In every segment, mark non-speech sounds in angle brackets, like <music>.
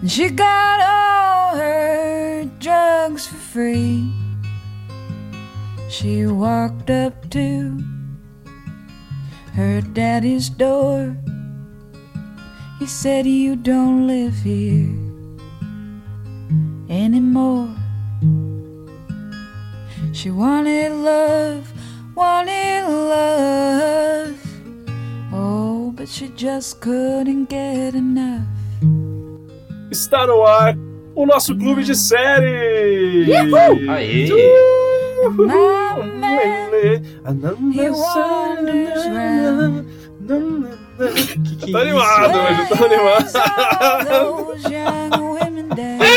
And she got all her drugs for free. She walked up to her daddy's door. He said, You don't live here anymore. She wanted love, wanted love. Oh, but she just couldn't get enough. Está no ar o nosso clube de série! Aê! He wanders round. Que que Tô é animado hoje, tô animado.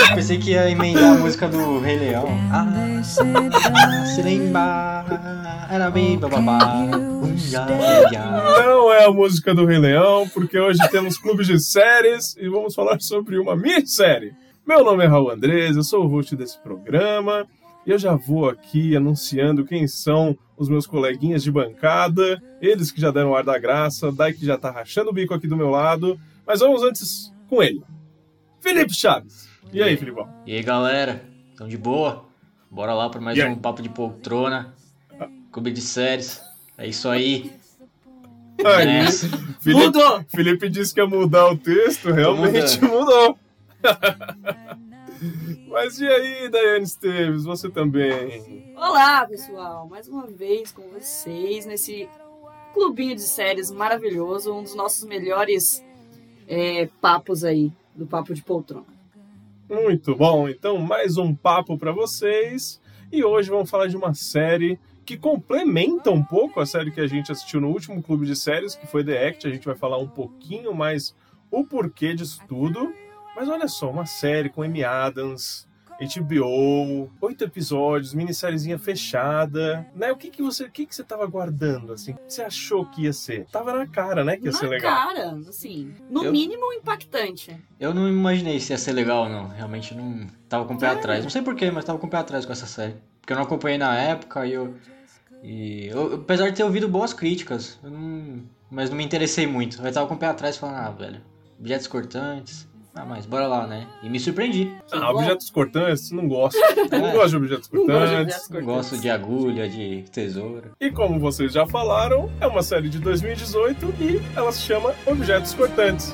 Eu pensei que ia emendar a música do Rei Leão. Ah, se lembra, era bem bababá. Não é a música do Rei Leão, porque hoje temos clube de séries e vamos falar sobre uma minissérie. Meu nome é Raul Andrés, eu sou o host desse programa e eu já vou aqui anunciando quem são os meus coleguinhas de bancada, eles que já deram o ar da graça, Dai que já tá rachando o bico aqui do meu lado, mas vamos antes com ele. Felipe Chaves. E aí, Filipão? E aí, galera? Tão de boa? Bora lá para mais aí? um Papo de Poltrona. Clube de séries. É isso aí. Aí, Nessa. Felipe, Mudou! Felipe disse que ia mudar o texto, realmente mudou. <laughs> Mas e aí, Daiane Esteves, você também? Olá, pessoal! Mais uma vez com vocês nesse clubinho de séries maravilhoso, um dos nossos melhores é, papos aí, do Papo de Poltrona. Muito bom, então mais um papo para vocês. E hoje vamos falar de uma série que complementa um pouco a série que a gente assistiu no último clube de séries, que foi The Act. A gente vai falar um pouquinho mais o porquê disso tudo. Mas olha só, uma série com Amy Adams, HBO, oito episódios, minissériezinha fechada, né? O que que você, o que que você tava guardando assim? O que você achou que ia ser? Tava na cara, né, que ia Na ser legal. cara, assim, no Eu- mínimo impactante. Eu não imaginei se ia ser legal, não. Realmente não. Tava com o pé atrás. Não sei porquê, mas tava com o pé atrás com essa série. Porque eu não acompanhei na época e eu. E eu, apesar de ter ouvido boas críticas, eu não, mas não me interessei muito. Eu tava com o pé atrás falando, ah, velho, objetos cortantes. Ah, mas bora lá, né? E me surpreendi. Ah, objetos cortantes, não gosto. Não gosto de objetos cortantes. Não gosto de agulha, de tesoura. E como vocês já falaram, é uma série de 2018 e ela se chama Objetos Cortantes.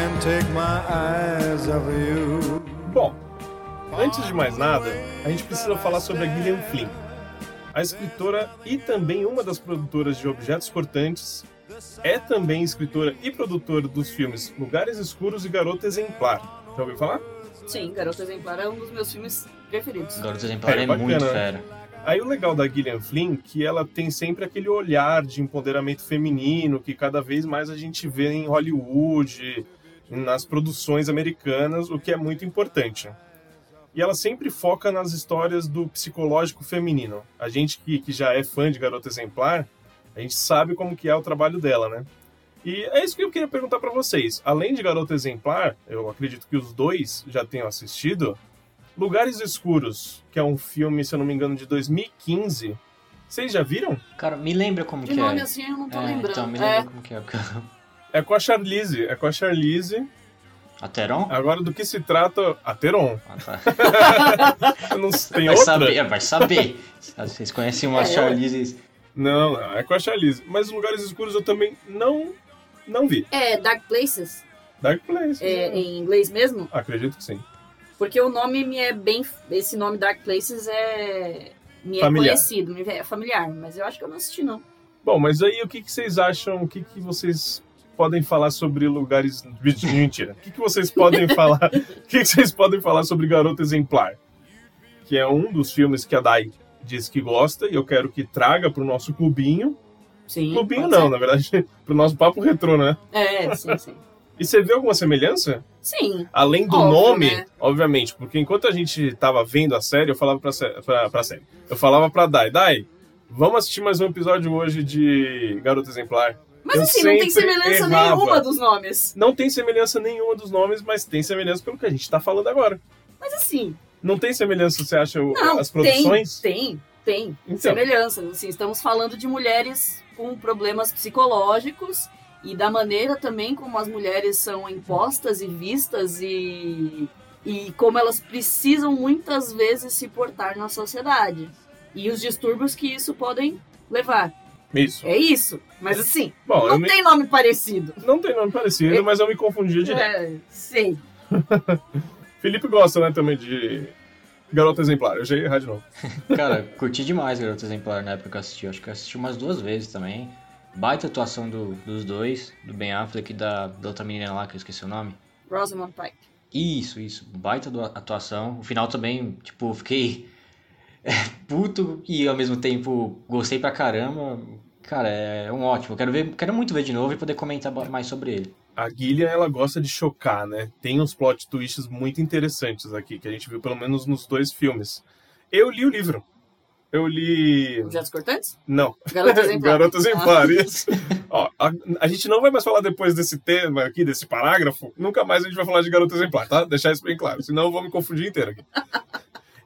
Can't take my eyes off of you. Bom, antes de mais nada, a gente precisa falar sobre a Gillian Flynn, a escritora e também uma das produtoras de Objetos Cortantes. É também escritora e produtora dos filmes Lugares Escuros e Garota Exemplar. Já ouviu falar? Sim, Garota Exemplar é um dos meus filmes preferidos. Garoto Exemplar É, é, bacana, muito né? fera. Aí o legal da Gillian Flynn é que ela tem sempre aquele olhar de empoderamento feminino que cada vez mais a gente vê em Hollywood, nas produções americanas, o que é muito importante. E ela sempre foca nas histórias do psicológico feminino. A gente que, que já é fã de Garota Exemplar, a gente sabe como que é o trabalho dela, né? E é isso que eu queria perguntar pra vocês. Além de Garota Exemplar, eu acredito que os dois já tenham assistido, Lugares Escuros, que é um filme, se eu não me engano, de 2015. Vocês já viram? Cara, me lembra como De que nome é. assim eu não tô é, lembrando. então, me É, lembra como que é. É com a Charlize. É com a Charlize. A Teron? Agora, do que se trata? A Teron. Ah, tá. <laughs> Eu não tem Vai outra? saber, é, vai saber. Vocês conhecem uma É, Charlize. Não, não, é com a Charlize. Mas Lugares Escuros eu também não, não vi. é Dark Places, Dark Place. é, em inglês mesmo, Acredito que sim. porque o nome me é bem. Esse nome Dark Places é. Me é Familiar. conhecido, me é familiar, mas eu acho que eu não assisti, não. Bom, mas aí o que, que vocês acham? O que, que vocês podem falar sobre lugares. Mentira. O que, que vocês podem falar? <laughs> O que, que vocês podem falar sobre Garota Exemplar? Que é um dos filmes que a Dai disse que gosta e eu quero que traga pro nosso clubinho. Sim. Clubinho não, ser. na verdade, <laughs> pro nosso papo retrô, né? É, sim, sim. E você vê alguma semelhança? Sim. Além do Óbvio, nome, né? obviamente, porque enquanto a gente tava vendo a série, eu falava pra, pra, pra série. Eu falava pra Dai, Dai, vamos assistir mais um episódio hoje de Garota Exemplar. Mas Eu assim, não tem semelhança errava. nenhuma dos nomes. Não tem semelhança nenhuma dos nomes, mas tem semelhança pelo que a gente tá falando agora. Mas assim, Não tem semelhança, você acha, não, as produções? tem, tem, tem Então. semelhanças. Assim, estamos falando de mulheres com problemas psicológicos e da maneira também como as mulheres são impostas e vistas e, e como elas precisam muitas vezes se portar na sociedade. E os distúrbios que isso podem levar. Isso. É isso. Mas assim, Bom, eu não me- tem nome parecido. Não tem nome parecido, É. mas eu me confundia direto. É, sei. <laughs> Felipe gosta, né, também de Garota Exemplar. Eu já ia errar de novo. <laughs> Cara, curti demais Garota Exemplar na época que eu assisti. Eu Acho que eu assisti umas duas vezes também. Baita atuação do- dos dois, do Ben Affleck e da, da outra menina lá, que eu esqueci o nome. Rosamund Pike. Isso, isso. Baita atuação. O final também, tipo, fiquei é, puto e ao mesmo tempo gostei pra caramba. Cara, é um ótimo. Quero ver, quero muito ver de novo e poder comentar mais sobre ele. A Gillian, ela gosta de chocar, né? Tem uns plot twists muito interessantes aqui, que a gente viu pelo menos nos dois filmes. Eu li o livro. Eu li... Objetos cortantes? Não. Garota <laughs> exemplar. Garota Exemplar, isso. <laughs> Ó, a, a gente não vai mais falar depois desse tema aqui, desse parágrafo. Nunca mais a gente vai falar de Garota Exemplar, tá? Deixar isso bem claro. Senão eu vou me confundir inteiro aqui.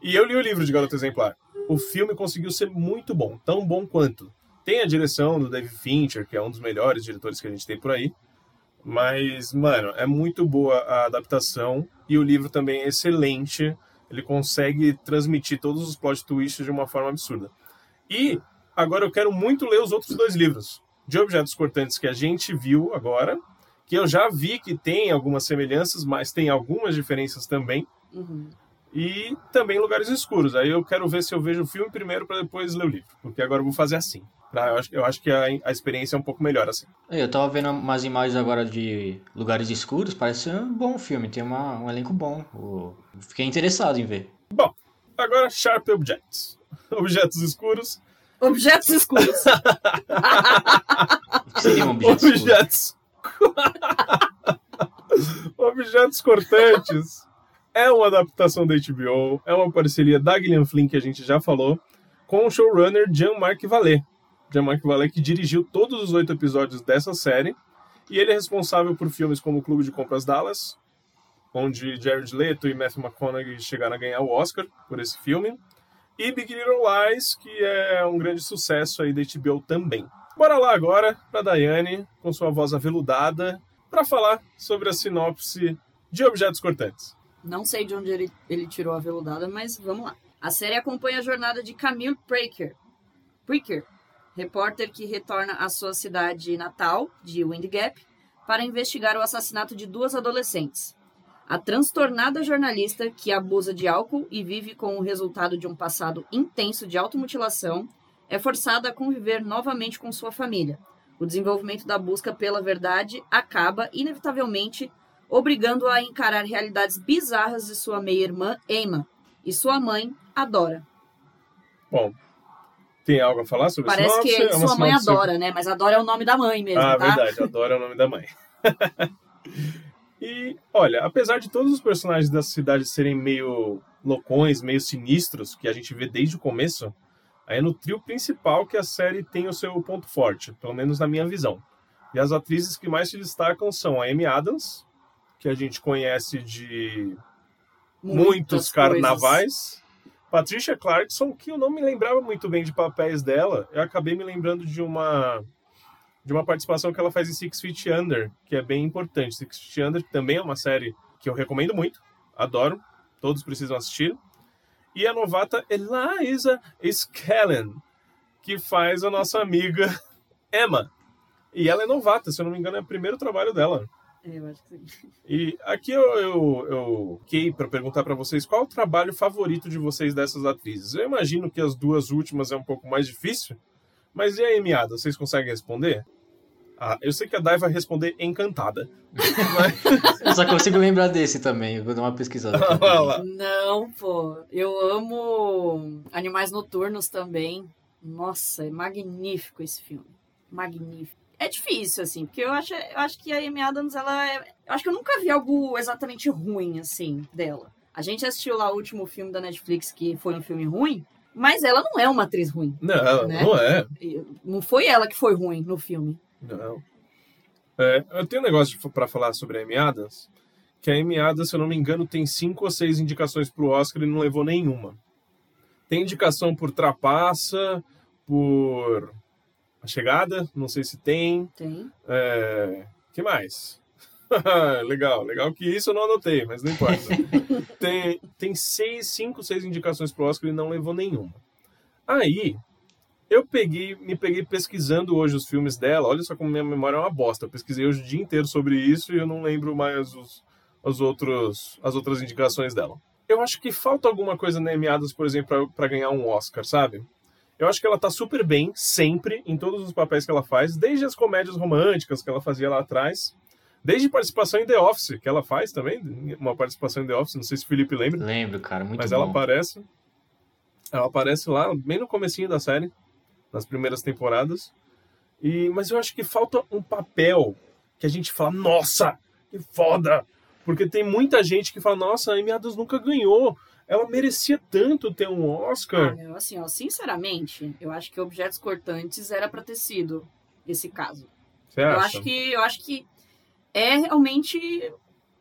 E eu li o livro de Garota Exemplar. O filme conseguiu ser muito bom, tão bom quanto. Tem a direção do David Fincher, que é um dos melhores diretores que a gente tem por aí. Mas, mano, é muito boa a adaptação e o livro também é excelente. Ele consegue transmitir todos os plot twists de uma forma absurda. E agora eu quero muito ler os outros dois livros de objetos cortantes que a gente viu agora, que eu já vi que tem algumas semelhanças, mas tem algumas diferenças também. Uhum. E também lugares escuros. Aí eu quero ver se eu vejo o filme primeiro para depois ler o livro, porque agora eu vou fazer assim. Eu, acho, eu acho que a, a experiência é um pouco melhor assim. Eu tava vendo umas imagens agora de lugares escuros, parece ser um bom filme, tem uma- um elenco bom. O- Fiquei interessado em ver. Bom, agora Sharp Objects. <laughs> Objetos escuros. Objetos escuros. O <laughs> que seria um objeto escuro? Objetos. <laughs> Objetos cortantes. É uma adaptação da HBO, é uma parceria da Gillian Flynn, que a gente já falou, com o showrunner Jean-Marc Vallée. Jean-Marc Vallée que dirigiu todos os oito episódios dessa série, e ele é responsável por filmes como o Clube de Compras Dallas, onde Jared Leto e Matthew McConaughey chegaram a ganhar o Oscar por esse filme, e Big Little Lies, que é um grande sucesso aí da HBO também. Bora lá agora para Daiane, com sua voz aveludada, para falar sobre a sinopse de Objetos Cortantes. Não sei de onde ele, ele tirou a veludada, mas vamos lá. A série acompanha a jornada de Camille Praker, Praker, repórter que retorna à sua cidade natal, de Wind Gap, para investigar o assassinato de duas adolescentes. A transtornada jornalista, que abusa de álcool e vive com o resultado de um passado intenso de automutilação, é forçada a conviver novamente com sua família. O desenvolvimento da busca pela verdade acaba, inevitavelmente, obrigando-a a encarar realidades bizarras de sua meia-irmã, Emma, e sua mãe, Adora. Bom, tem algo a falar sobre Parece sinopse? que É sua mãe sinopse- adora, né? Mas Adora é o nome da mãe mesmo, Ah, tá? verdade, adoro o nome da mãe. <laughs> e, olha, apesar de todos os personagens dessa cidade serem meio loucões, meio sinistros, que a gente vê desde o começo, aí é no trio principal que a série tem o seu ponto forte, pelo menos na minha visão. E as atrizes que mais se destacam são a Amy Adams, que a gente conhece de muitos Muitas carnavais. Patricia Clarkson, que eu não me lembrava muito bem de papéis dela, eu acabei me lembrando de uma de uma participação que ela faz em Six Feet Under, que é bem importante. Six Feet Under também é uma série que eu recomendo muito, adoro, todos precisam assistir. E a novata Eliza Scallen, que faz a nossa amiga <laughs> Emma. E ela é novata, se eu não me engano, é o primeiro trabalho dela. É, eu acho que sim. E aqui eu, eu, eu fiquei para perguntar para vocês qual o trabalho favorito de vocês dessas atrizes. Eu imagino que as duas últimas é um pouco mais difícil, mas e a Amy Adams, vocês conseguem responder? Ah, eu sei que a Dai vai responder encantada. Mas- <laughs> Eu só consigo lembrar desse também. Eu vou dar uma pesquisada. Não, pô. Eu amo Animais Noturnos também. Nossa, é magnífico esse filme. Magnífico. É difícil, assim, porque eu acho, eu acho que a Amy Adams, ela é... Eu acho que eu nunca vi algo exatamente ruim, assim, dela. A gente assistiu lá o último filme da Netflix, que foi um filme ruim, mas ela não é uma atriz ruim. Não, Né? não é. Não foi ela que foi ruim no filme. Não. É, eu tenho um negócio pra falar sobre a Amy Adams, que a Amy Adams, se eu não me engano, tem cinco ou seis indicações pro Oscar e não levou nenhuma. Tem indicação por Trapaça, por A Chegada, não sei se tem. Tem. É... que mais? <laughs> legal, legal que isso eu não anotei, mas não importa. <laughs> tem, tem seis, cinco, seis indicações pro Oscar e não levou nenhuma. Aí, eu peguei, me peguei pesquisando hoje os filmes dela. Olha só como minha memória é uma bosta. Eu pesquisei hoje o dia inteiro sobre isso e eu não lembro mais os, os outros, as outras indicações dela. Eu acho que falta alguma coisa na Amy Adams, por exemplo, para ganhar um Oscar, sabe? Eu acho que ela tá super bem, sempre, em todos os papéis que ela faz, desde as comédias românticas que ela fazia lá atrás, desde participação em The Office, que ela faz também, uma participação em The Office, não sei se o Felipe lembra, Lembro, cara. Muito mas bom. ela aparece. Ela aparece lá, bem no comecinho da série, nas primeiras temporadas. E, mas eu acho que falta um papel que a gente fala, nossa, que foda! Porque tem muita gente que fala, nossa, a Amy Adams nunca ganhou. Ela merecia tanto ter um Oscar. assim, ó, sinceramente, eu acho que Objetos Cortantes era pra ter sido esse caso. Você Eu acho que eu acho que é realmente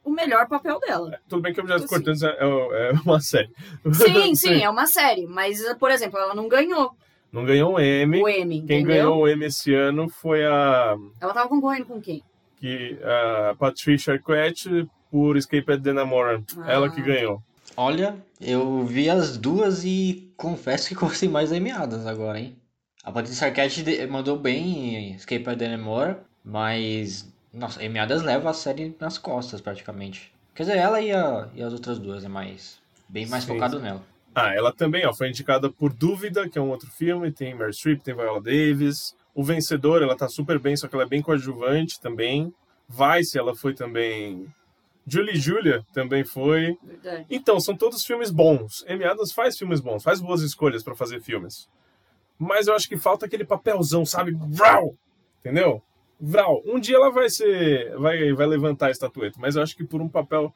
o melhor papel dela. Tudo bem que Objetos Sim. Cortantes é, é- é uma série. Sim, <laughs> sim, é uma série, mas por exemplo, ela não ganhou Não ganhou um Emmy. o Emmy, Quem entendeu? ganhou o Emmy esse ano foi a, Ela tava concorrendo com quem? que, a Patricia Arquette por Escape at Dannemora. Ah. Ela que ganhou. Olha, eu vi as duas e confesso que gostei mais da Amy Adams agora, hein? A Patrícia Arquette mandou bem em Escape at Dannemora, mas... Nossa, Adams leva a série nas costas, praticamente. Quer dizer, ela e, a- e as outras duas, é mais... Bem mais Sim, focado nela. Ah, ela também, ó, foi indicada por Dúvida, que é um outro filme, tem Meryl Streep, tem Viola Davis. O Vencedor, ela tá super bem, só que ela é bem coadjuvante também. Vice, ela foi também... Julie e Julia também foi. Verdade. Então, são todos filmes bons. Amy Adams faz filmes bons, faz boas escolhas pra fazer filmes. Mas eu acho que falta aquele papelzão, sabe? Vral! Entendeu? Vral. Um dia ela vai ser... Vai, vai levantar a estatueta, mas eu acho que por um papel...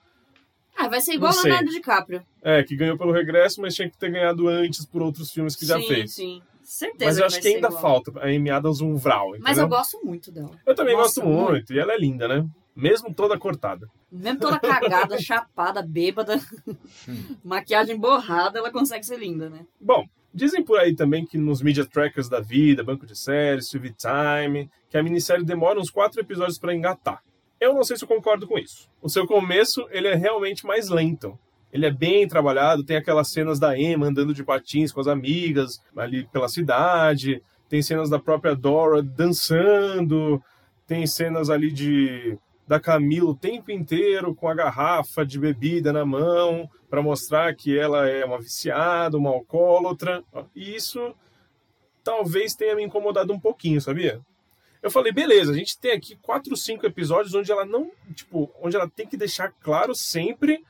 Ah, vai ser igual sei. Leonardo DiCaprio. É, que ganhou pelo regresso, mas tinha que ter ganhado antes por outros filmes que já sim, fez. sim. Certeza Mas eu acho que ainda igual. falta a Amy Adams um vral, entendeu? Mas eu gosto muito dela. Eu também Nossa, gosto muito. E ela é linda, né? Mesmo toda cortada. Mesmo toda cagada, <laughs> chapada, bêbada, maquiagem borrada, ela consegue ser linda, né? Bom, dizem por aí também que nos media trackers da vida, banco de séries, TV Time, que a minissérie demora uns quatro episódios pra engatar. Eu não sei se eu concordo com isso. O seu começo, ele é realmente mais lento. Ele é bem trabalhado, tem aquelas cenas da Emma andando de patins com as amigas ali pela cidade, tem cenas da própria Dora dançando, tem cenas ali de da Camila o tempo inteiro com a garrafa de bebida na mão para mostrar que ela é uma viciada, uma alcoólatra. E isso talvez tenha me incomodado um pouquinho, sabia? Eu falei, beleza, a gente tem aqui quatro, cinco episódios onde ela não, tipo, onde ela tem que deixar claro sempre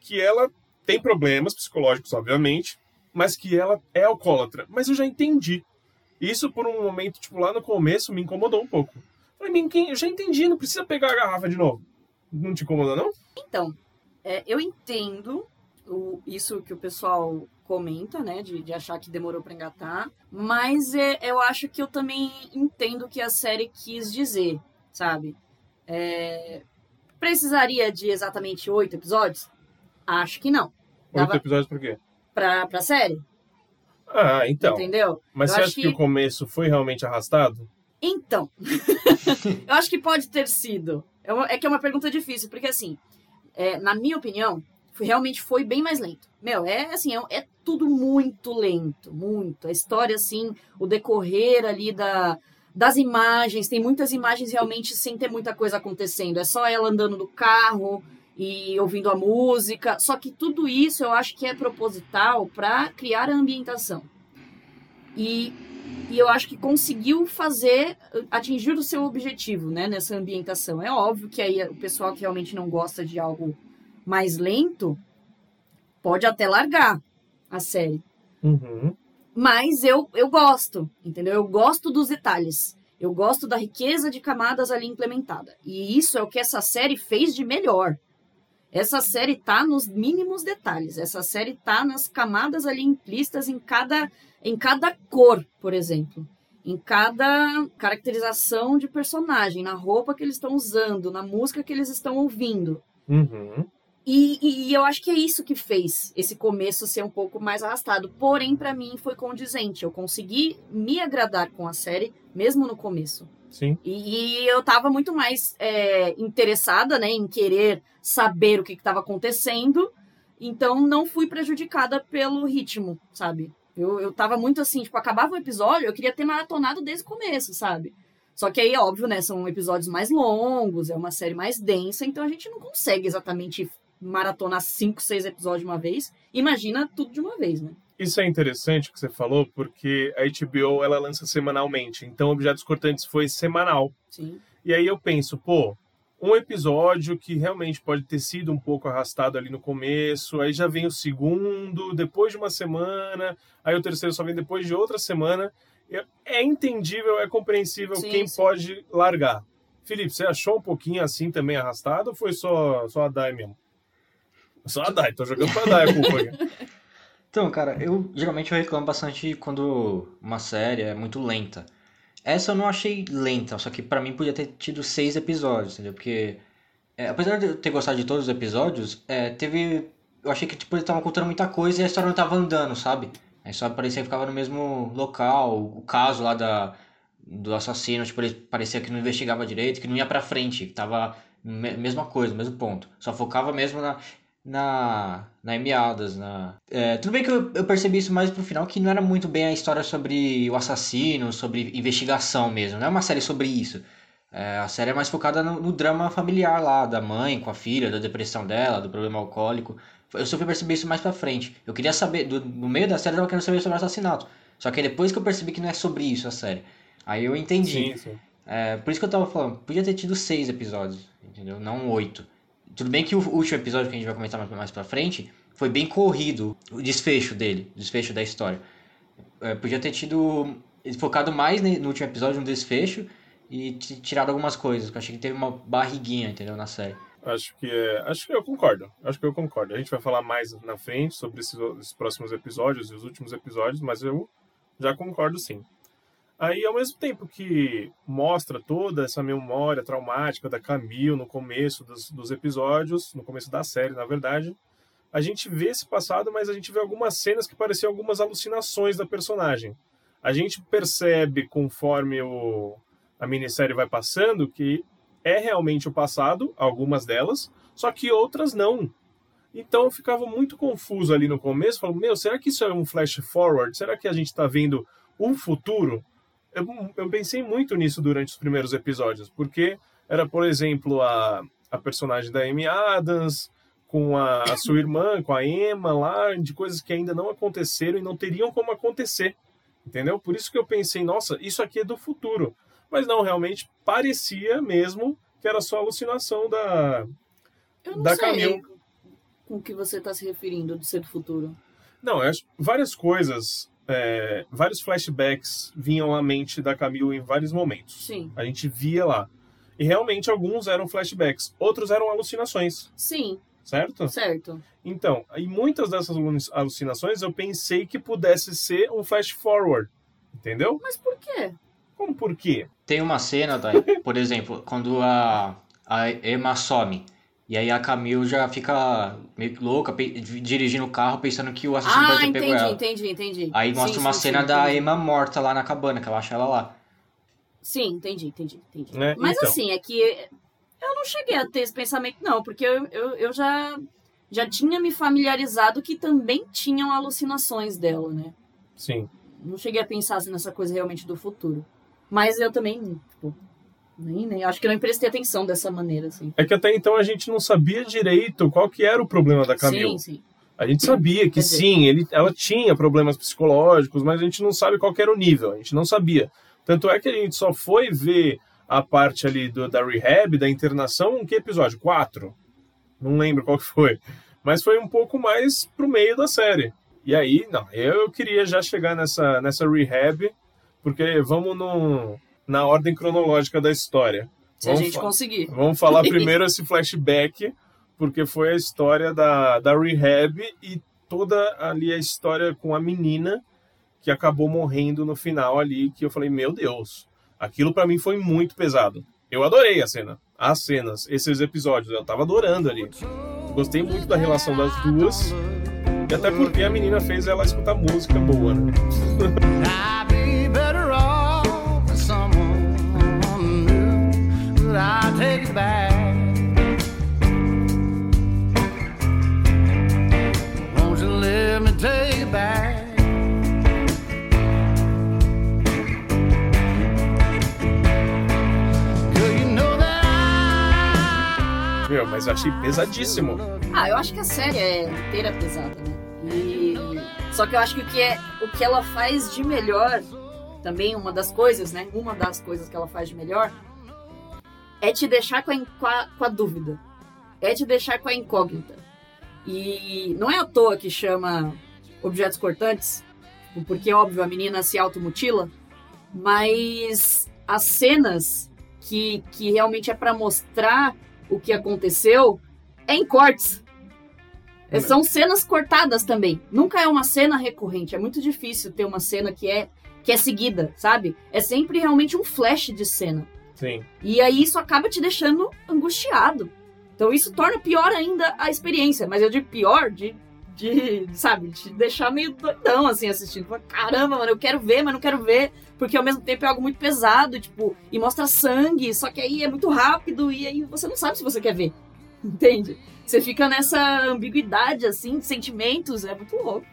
que ela tem problemas psicológicos, obviamente, mas que ela é alcoólatra. Mas eu já entendi. Isso por um momento, tipo, lá no começo me incomodou um pouco. Falei, "Bem, quem- eu já entendi, não precisa pegar a garrafa de novo. Não te incomoda, não? Então, é, eu entendo o- isso que o pessoal comenta, né, de, de achar que demorou pra engatar, mas é, eu acho que eu também entendo o que a série quis dizer, sabe? É, precisaria de exatamente oito episódios? Acho que não. Oito episódios por quê? pra, pra série, Ah, então. entendeu? Mas Eu você acha que... que- o começo foi realmente arrastado? Então, <laughs> eu acho que pode ter sido. É, uma- é que é uma pergunta difícil, porque assim, é, na minha opinião, foi- realmente foi bem mais lento. Meu, é assim, é, é tudo muito lento, muito. A história, assim, o decorrer ali da, das imagens, tem muitas imagens realmente sem ter muita coisa acontecendo. É só ela andando no carro e ouvindo a música. Só que tudo isso eu acho que é proposital para criar a ambientação. E, e eu acho que conseguiu fazer, atingir o seu objetivo, né, nessa ambientação. É óbvio que aí o pessoal que realmente não gosta de algo mais lento pode até largar a série. Uhum. Mas eu, eu gosto, entendeu? Eu gosto dos detalhes. Eu gosto da riqueza de camadas ali implementada. E isso é o que essa série fez de melhor. Essa série tá nos mínimos detalhes. Essa série tá nas camadas ali implícitas em cada, em cada cor, por exemplo. Em cada caracterização de personagem, na roupa que eles estão usando, na música que eles estão ouvindo. Uhum. E, e, e eu acho que é isso que fez esse começo ser um pouco mais arrastado. Porém, para mim, foi condizente. Eu consegui me agradar com a série, mesmo no começo. Sim. E, e eu tava muito mais é, interessada, né, em querer saber o que estava acontecendo. Então, não fui prejudicada pelo ritmo, sabe? Eu, eu tava muito assim, tipo, acabava o episódio, eu queria ter maratonado desde o começo, sabe? Só que aí, óbvio, né, são episódios mais longos, é uma série mais densa, então a gente não consegue exatamente maratonar cinco, seis episódios de uma vez. Imagina tudo de uma vez, né? Isso é interessante que você falou, porque a HBO ela lança semanalmente. Então, Objetos Cortantes foi semanal. Sim. E aí eu penso, pô, um episódio que realmente pode ter sido um pouco arrastado ali no começo, aí já vem o segundo, depois de uma semana, aí o terceiro só vem depois de outra semana. É entendível, é compreensível Sim, quem sim. pode largar. Felipe, você achou um pouquinho assim também arrastado ou foi só, só a Dai mesmo? Só a Dai, tô jogando pra Dai a culpa aqui. <laughs> Então, cara, eu geralmente eu reclamo bastante quando uma série é muito lenta. Essa eu não achei lenta, só que pra mim podia ter tido seis episódios, entendeu? Porque, é, apesar de eu ter gostado de todos os episódios, é, teve. Eu achei que tipo, eles estavam contando muita coisa e a história não tava andando, sabe? A história parecia que ficava no mesmo local. O caso lá da, do assassino, tipo, ele parecia que não investigava direito, que não ia pra frente, que tava me- mesma coisa, mesmo ponto. Só focava mesmo na, na, na Amy Adams, na... É, tudo bem que eu, eu percebi isso mais pro final, que não era muito bem a história sobre o assassino, sobre investigação mesmo, não é uma série sobre isso. É, a série é mais focada no, no drama familiar lá, da mãe com a filha, da depressão dela, do problema alcoólico. Eu só fui perceber isso mais pra frente. Eu queria saber, do- no meio da série eu tava querendo saber sobre o assassinato. Só que depois que eu percebi que não é sobre isso a série. Aí eu entendi. Sim, sim. É, por isso que eu tava falando, podia ter tido seis episódios, entendeu? Não oito. Tudo bem que o último episódio que a gente vai comentar mais, pra frente foi bem corrido, o desfecho dele, o desfecho da história. É, podia ter tido focado mais no último episódio no desfecho e tirado algumas coisas, que eu achei que teve uma barriguinha, entendeu, na série. Acho que é. Acho que eu concordo. Acho que eu concordo. A gente vai falar mais na frente sobre esses, esses próximos episódios e os últimos episódios, mas eu já concordo sim. Aí, ao mesmo tempo que mostra toda essa memória traumática da Camille no começo dos, dos episódios, no começo da série, na verdade, a gente vê esse passado, mas a gente vê algumas cenas que pareciam algumas alucinações da personagem. A gente percebe, conforme o, a minissérie vai passando, que é realmente o passado, algumas delas, só que outras não. Então eu ficava muito confuso ali no começo, falando, meu, será que isso é um flash forward? Será que a gente está vendo um futuro? Eu, eu pensei muito nisso durante os primeiros episódios, porque era, por exemplo, a, a personagem da Amy Adams, com a, a sua <laughs> irmã, com a Emma lá, de coisas que ainda não aconteceram e não teriam como acontecer. Entendeu? Por isso que eu pensei, nossa, isso aqui é do futuro. Mas não, realmente parecia mesmo que era só alucinação da. Eu não Da sei Camille. com o que você está se referindo de ser do futuro. Não, eu acho várias coisas, é, vários flashbacks vinham à mente da Camille em vários momentos. Sim. A gente via lá. E realmente alguns eram flashbacks, outros eram alucinações, Sim, certo? certo. Então, e muitas dessas alu- alucinações eu pensei que pudesse ser um flash forward, entendeu? Mas por quê? Como por quê? Tem uma cena, por exemplo, quando a, a Emma some. E aí a Camille já fica meio que louca, dirigindo o carro, pensando que o assassino Ah, pode ter pego entendi, ela. entendi, entendi. Aí mostra Sim, uma sim, cena sim, da entendi. Emma morta lá na cabana, que ela acha ela lá. Sim, entendi, entendi, entendi. Né? Mas Então. assim, é que eu não cheguei a ter esse pensamento, não, porque eu, eu, eu já, já tinha me familiarizado que também tinham alucinações dela, né? Sim. Não cheguei a pensar assim, nessa coisa realmente do futuro. Mas eu também, tipo, nem, nem acho que eu não prestei atenção dessa maneira, assim. É que até então a gente não sabia direito qual que era o problema da Camille. Sim, sim. A gente sabia que dizer- sim, ele, ela tinha problemas psicológicos, mas a gente não sabe qual que era o nível, a gente não sabia. Tanto é que a gente só foi ver a parte ali do, da rehab, da internação, em que episódio? Quatro? Não lembro qual que foi. Mas foi um pouco mais pro meio da série. E aí, não, eu queria já chegar nessa, nessa rehab, porque vamos no, na ordem cronológica da história. Se a Vamos gente fa- conseguir. Vamos falar <laughs> primeiro esse flashback, porque foi a história da, da rehab e toda ali a história com a menina que acabou morrendo no final ali, que eu falei, meu Deus, aquilo pra mim foi muito pesado. Eu adorei a cena, as cenas, esses episódios, eu tava adorando ali. Gostei muito da relação das duas, e até porque a menina fez ela escutar música boa, né? <laughs> take it back. Won't you let me take it back? Girl, you know that I Meu, mas eu achei pesadíssimo. Ah, eu acho que a série é inteira pesada, né? E... Só que eu acho que o que, é, o que ela faz de melhor, também uma das coisas, né? Uma das coisas que ela faz de melhor é te deixar com a, com a, com a dúvida. É te deixar com a incógnita. E não é à toa que chama objetos cortantes, tipo, porque, óbvio, a menina se automutila, mas as cenas que, que realmente é pra mostrar o que aconteceu é em cortes. É, Né. São cenas cortadas também. Nunca é uma cena recorrente. É muito difícil ter uma cena que é que é seguida, sabe? É sempre realmente um flash de cena. Sim. E aí isso acaba te deixando angustiado. Então isso torna pior ainda a experiência. Mas eu digo pior de, de sabe, de te deixar meio doidão assim assistindo. Caramba, mano, eu quero ver, mas não quero ver. Porque ao mesmo tempo é algo muito pesado, tipo, e mostra sangue, só que aí é muito rápido e aí você não sabe se você quer ver. <laughs> Entende? Você fica nessa ambiguidade, assim, de sentimentos, é muito louco.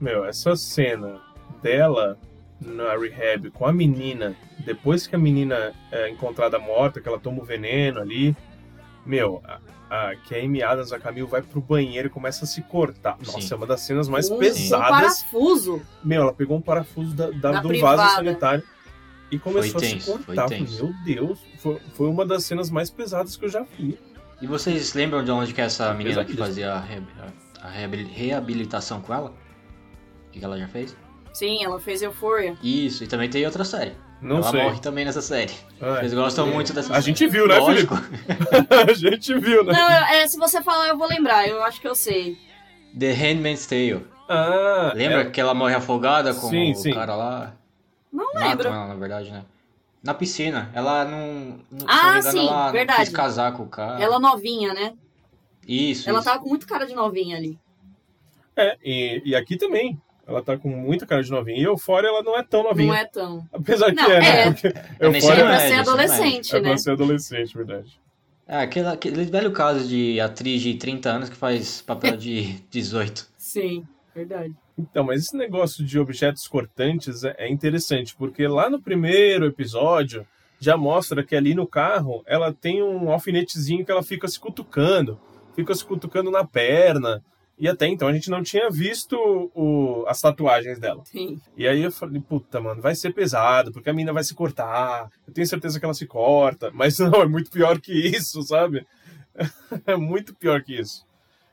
Meu, essa cena dela na rehab com a menina, depois que a menina é encontrada morta, que ela toma o veneno ali, meu, a, a, que a Amy Adams, a Camille, vai pro banheiro e começa a se cortar. Nossa, Sim. é uma das cenas mais Um- Um pesadas. parafuso. Meu, ela pegou um parafuso da, da- Da do privada. vaso sanitário e começou Foi a tenso, se cortar. Meu Deus, foi, foi uma das cenas mais pesadas que eu já vi. E vocês lembram de onde que é essa menina que fazia a, re- a reabil- reabilitação com ela? O que que ela já fez? Sim, ela fez Euphoria. Isso, e também tem outra série. Não ela sei. morre também nessa série. Ah, Vocês gostam muito dessa A série. gente viu, né, Lógico. <laughs> a gente viu, né? Não, é, se você falar, eu vou lembrar. Eu acho que eu sei. The Handmaid's Tale. Ah, Lembra é- que ela morre afogada com Sim, o sim. cara lá? Não Matam lembro. ela, na verdade, né? Na piscina. Ela não. não Ah, engano, sim, ela verdade. quis casar com o cara. Ela novinha, né? Isso, Ela isso. tava com muito cara de novinha ali. É, e, e aqui também. Ela tá com muita cara de novinha. E Eufória, ela não é tão novinha. Não é tão. Apesar que Não, é, né? é. Porque É É pra é, ser adolescente, é né? pra ser adolescente, verdade. É, aquele, aquele velho caso de atriz de 30 anos que faz papel de <laughs> 18. Sim, verdade. Então, mas esse negócio de objetos cortantes é, é interessante, porque lá no primeiro episódio já mostra que ali no carro ela tem um alfinetezinho que ela fica se cutucando, fica se cutucando na perna. E até então a gente não tinha visto o- as tatuagens dela. Sim. E aí eu falei, puta, mano, vai ser pesado, porque a mina vai se cortar. Eu tenho certeza que ela se corta. Mas <laughs> não, é muito pior que isso, sabe? <laughs> é muito pior que isso.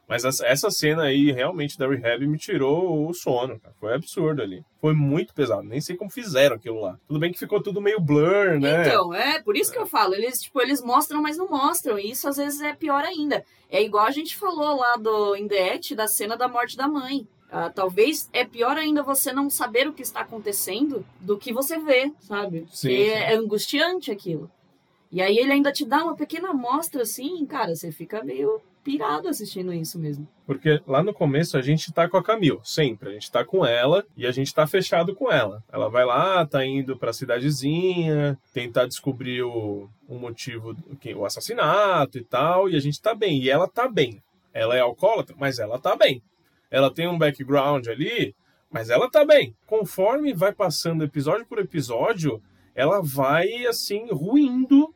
Mas essa, cena aí, realmente, da Rehab me tirou o sono, cara. Foi absurdo ali. Foi muito pesado. Nem sei como fizeram aquilo lá. Tudo bem que ficou tudo meio blur, né? Então, é por isso que eu falo. Eles, tipo, eles mostram, mas não mostram. E isso às vezes é pior ainda. É igual a gente falou lá do In The Act, da cena da morte da mãe. Ah, talvez é pior ainda você não saber o que está acontecendo do que você vê, sabe? Sim, sim. é angustiante aquilo. E aí ele ainda te dá uma pequena amostra assim, cara, você fica meio pirado assistindo isso mesmo. Porque lá no começo a gente tá com a Camille, sempre. A gente tá com ela e a gente tá fechado com ela. Ela vai lá, tá indo pra cidadezinha, tentar descobrir o, o motivo, o assassinato e tal, e a gente tá bem. E ela tá bem. Ela é alcoólatra, mas ela tá bem. Ela tem um background ali, mas ela tá bem. Conforme vai passando episódio por episódio, ela vai, assim, ruindo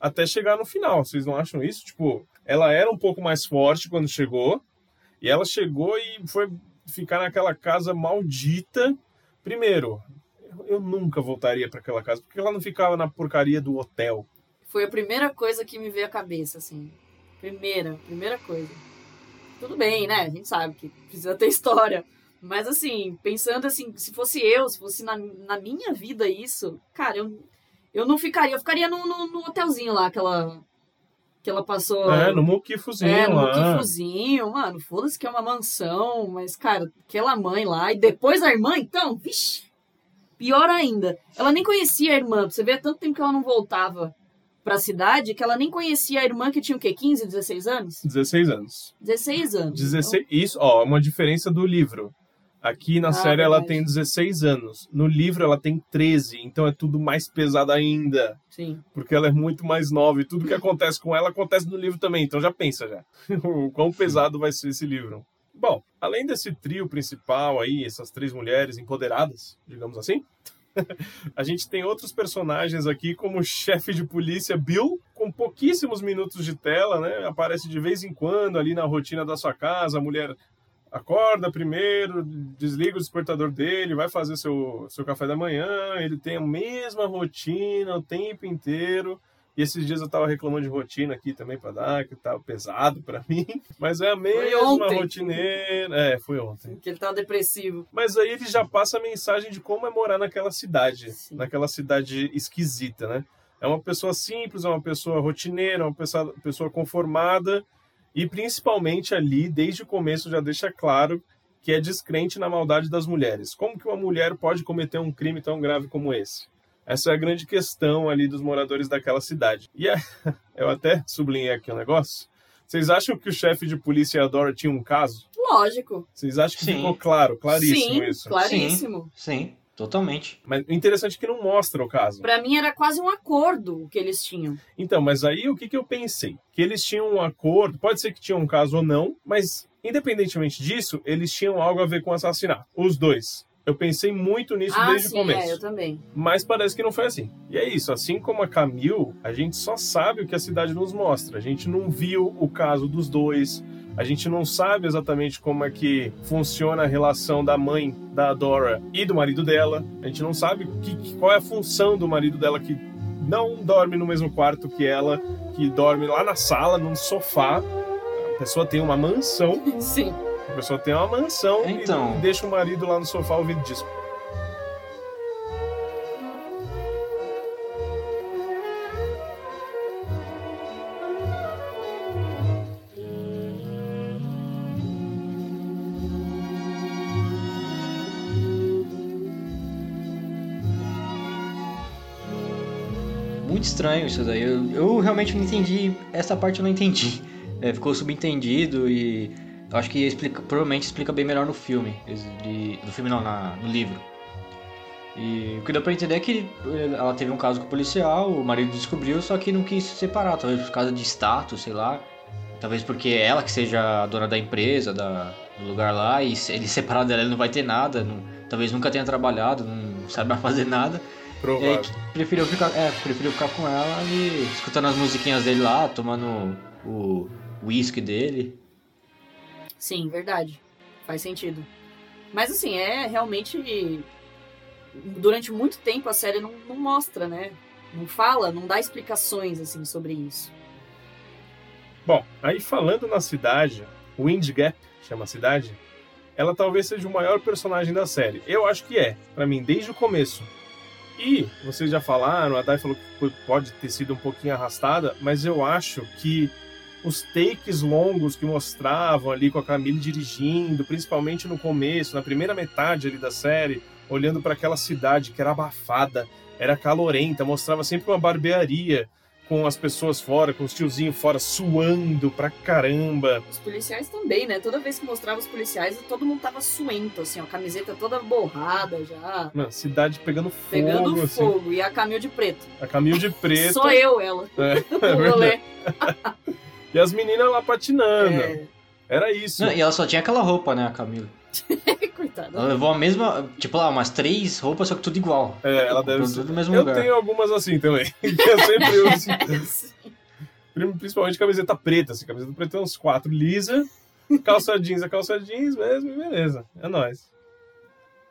até chegar no final. Vocês não acham isso? Tipo, ela era um pouco mais forte quando chegou. E ela chegou e foi ficar naquela casa maldita. Primeiro, eu nunca voltaria para aquela casa, porque ela não ficava na porcaria do hotel. Foi a primeira coisa que me veio à cabeça, assim. Primeira, primeira coisa. Tudo bem, né? A gente sabe que precisa ter <laughs> história. Mas assim, pensando assim, se fosse eu, se fosse na, na minha vida isso, cara, eu, eu não ficaria. Eu ficaria no, no, no hotelzinho lá, aquela. Que ela passou. É, no Muquifuzinho É, no. Muquifuzinho, mano, foda-se que é uma mansão, mas, cara, aquela mãe lá, e depois a irmã, então, vixi, pior ainda. Ela nem conhecia a irmã, você ver, há tanto tempo que ela não voltava pra cidade, que ela nem conhecia a irmã que tinha o quê, 15, 16 anos? 16 anos. 16 anos. 16, isso, ó, é uma diferença do livro. Aqui na Ah, série ela verdade. tem 16 anos. No livro ela tem 13, então é tudo mais pesado ainda. Sim. Porque ela é muito mais nova e tudo que acontece com ela acontece no livro também. Então já pensa já. <laughs> o quão pesado vai ser esse livro. Bom, além desse trio principal aí, essas três mulheres empoderadas, digamos assim, <laughs> a gente tem outros personagens aqui, como o chefe de polícia Bill, com pouquíssimos minutos de tela, né? Aparece de vez em quando ali na rotina da sua casa, a mulher acorda primeiro, desliga o despertador dele, vai fazer seu, seu café da manhã, ele tem a mesma rotina o tempo inteiro. E esses dias eu tava reclamando de rotina aqui também pra dar, que tava pesado pra <laughs> mim. Mas é a mesma rotineira. É, foi ontem. Que ele tava depressivo. Mas aí ele já passa a mensagem de como é morar naquela cidade, Sim. naquela cidade esquisita, né? É uma pessoa simples, é uma pessoa rotineira, é uma pessoa, pessoa conformada e principalmente ali, desde o começo, já deixa claro que é descrente na maldade das mulheres. Como que uma mulher pode cometer um crime tão grave como esse? Essa é a grande questão ali dos moradores daquela cidade. E é- <laughs> eu até sublinhei aqui um negócio. Vocês acham que o chefe de polícia e a Dora tinham um caso? Lógico. Vocês acham que Sim. ficou claro, claríssimo Sim, isso? claríssimo. Sim, totalmente. Mas o interessante é que não mostra o caso. Pra mim era quase um acordo o que eles tinham. Então, mas aí o que, que eu pensei? Que eles tinham um acordo, pode ser que tinham um caso ou não, mas independentemente disso, eles tinham algo a ver com o assassinato. Os dois. Eu pensei muito nisso ah, desde sim, o começo. é, eu também. Mas parece que não foi assim. E é isso, assim como a Camille, a gente só sabe o que a cidade nos mostra. A gente não viu o caso dos dois, a gente não sabe exatamente como é que funciona a relação da mãe da Dora e do marido dela. A gente não sabe que, qual é a função do marido dela que não dorme no mesmo quarto que ela, que dorme lá na sala, num sofá. A pessoa tem uma mansão, Sim. a pessoa tem uma mansão Então. e deixa o marido lá no sofá ouvindo disco. Estranho isso daí. Eu, eu realmente não entendi. Essa parte eu não entendi. É, ficou subentendido e acho que explica, provavelmente explica bem melhor no filme. de- no filme não, na- no livro. E o que deu pra entender é que eh, ela teve um caso com o policial, o marido descobriu, só que não quis se separar, talvez por causa de status, sei lá. Talvez porque é ela que seja a dona da empresa, da, do lugar lá, e ele separar dela ele não vai ter nada, não- talvez nunca tenha trabalhado, não saiba <laughs> fazer nada. E Provável. aí preferiu ficar, é, preferiu ficar com ela e escutando as musiquinhas dele lá, tomando o whisky dele. Sim, verdade. Faz sentido. Mas assim, é realmente. Durante muito tempo a série não, não mostra, né? Não fala, não dá explicações assim sobre isso. Bom, aí falando na cidade, Wind Gap, chama a cidade, ela talvez seja o maior personagem da série. Eu acho que é, pra mim, desde o começo. E vocês já falaram, a Dai falou que pode ter sido um pouquinho arrastada, mas eu acho que os takes longos que mostravam ali com a Camille dirigindo, principalmente no começo, na primeira metade ali da série, olhando para aquela cidade que era abafada, era calorenta, mostrava sempre uma barbearia com as pessoas fora, com os tiozinhos fora, suando pra caramba. Os policiais também, né? Toda vez que mostrava os policiais, todo mundo tava suento, assim, ó, a camiseta toda borrada já. Mano, cidade pegando fogo, Pegando assim. fogo. E a Camil de preto. A Camille de preto. Só eu, ela. É, é. <laughs> <laughs> E as meninas lá patinando. É, Era isso. Não, e ela só tinha aquela roupa, né, a Camila? <laughs> coitada. Ela levou a mesma, tipo lá, umas três roupas, só que tudo igual. É, ela deve Tudo ser. do mesmo Eu lugar. tenho algumas assim também. <laughs> que eu sempre uso. Principalmente camiseta preta, assim. Camiseta preta tem uns quatro lisa. calça jeans é calça jeans mesmo, e beleza. É nóis.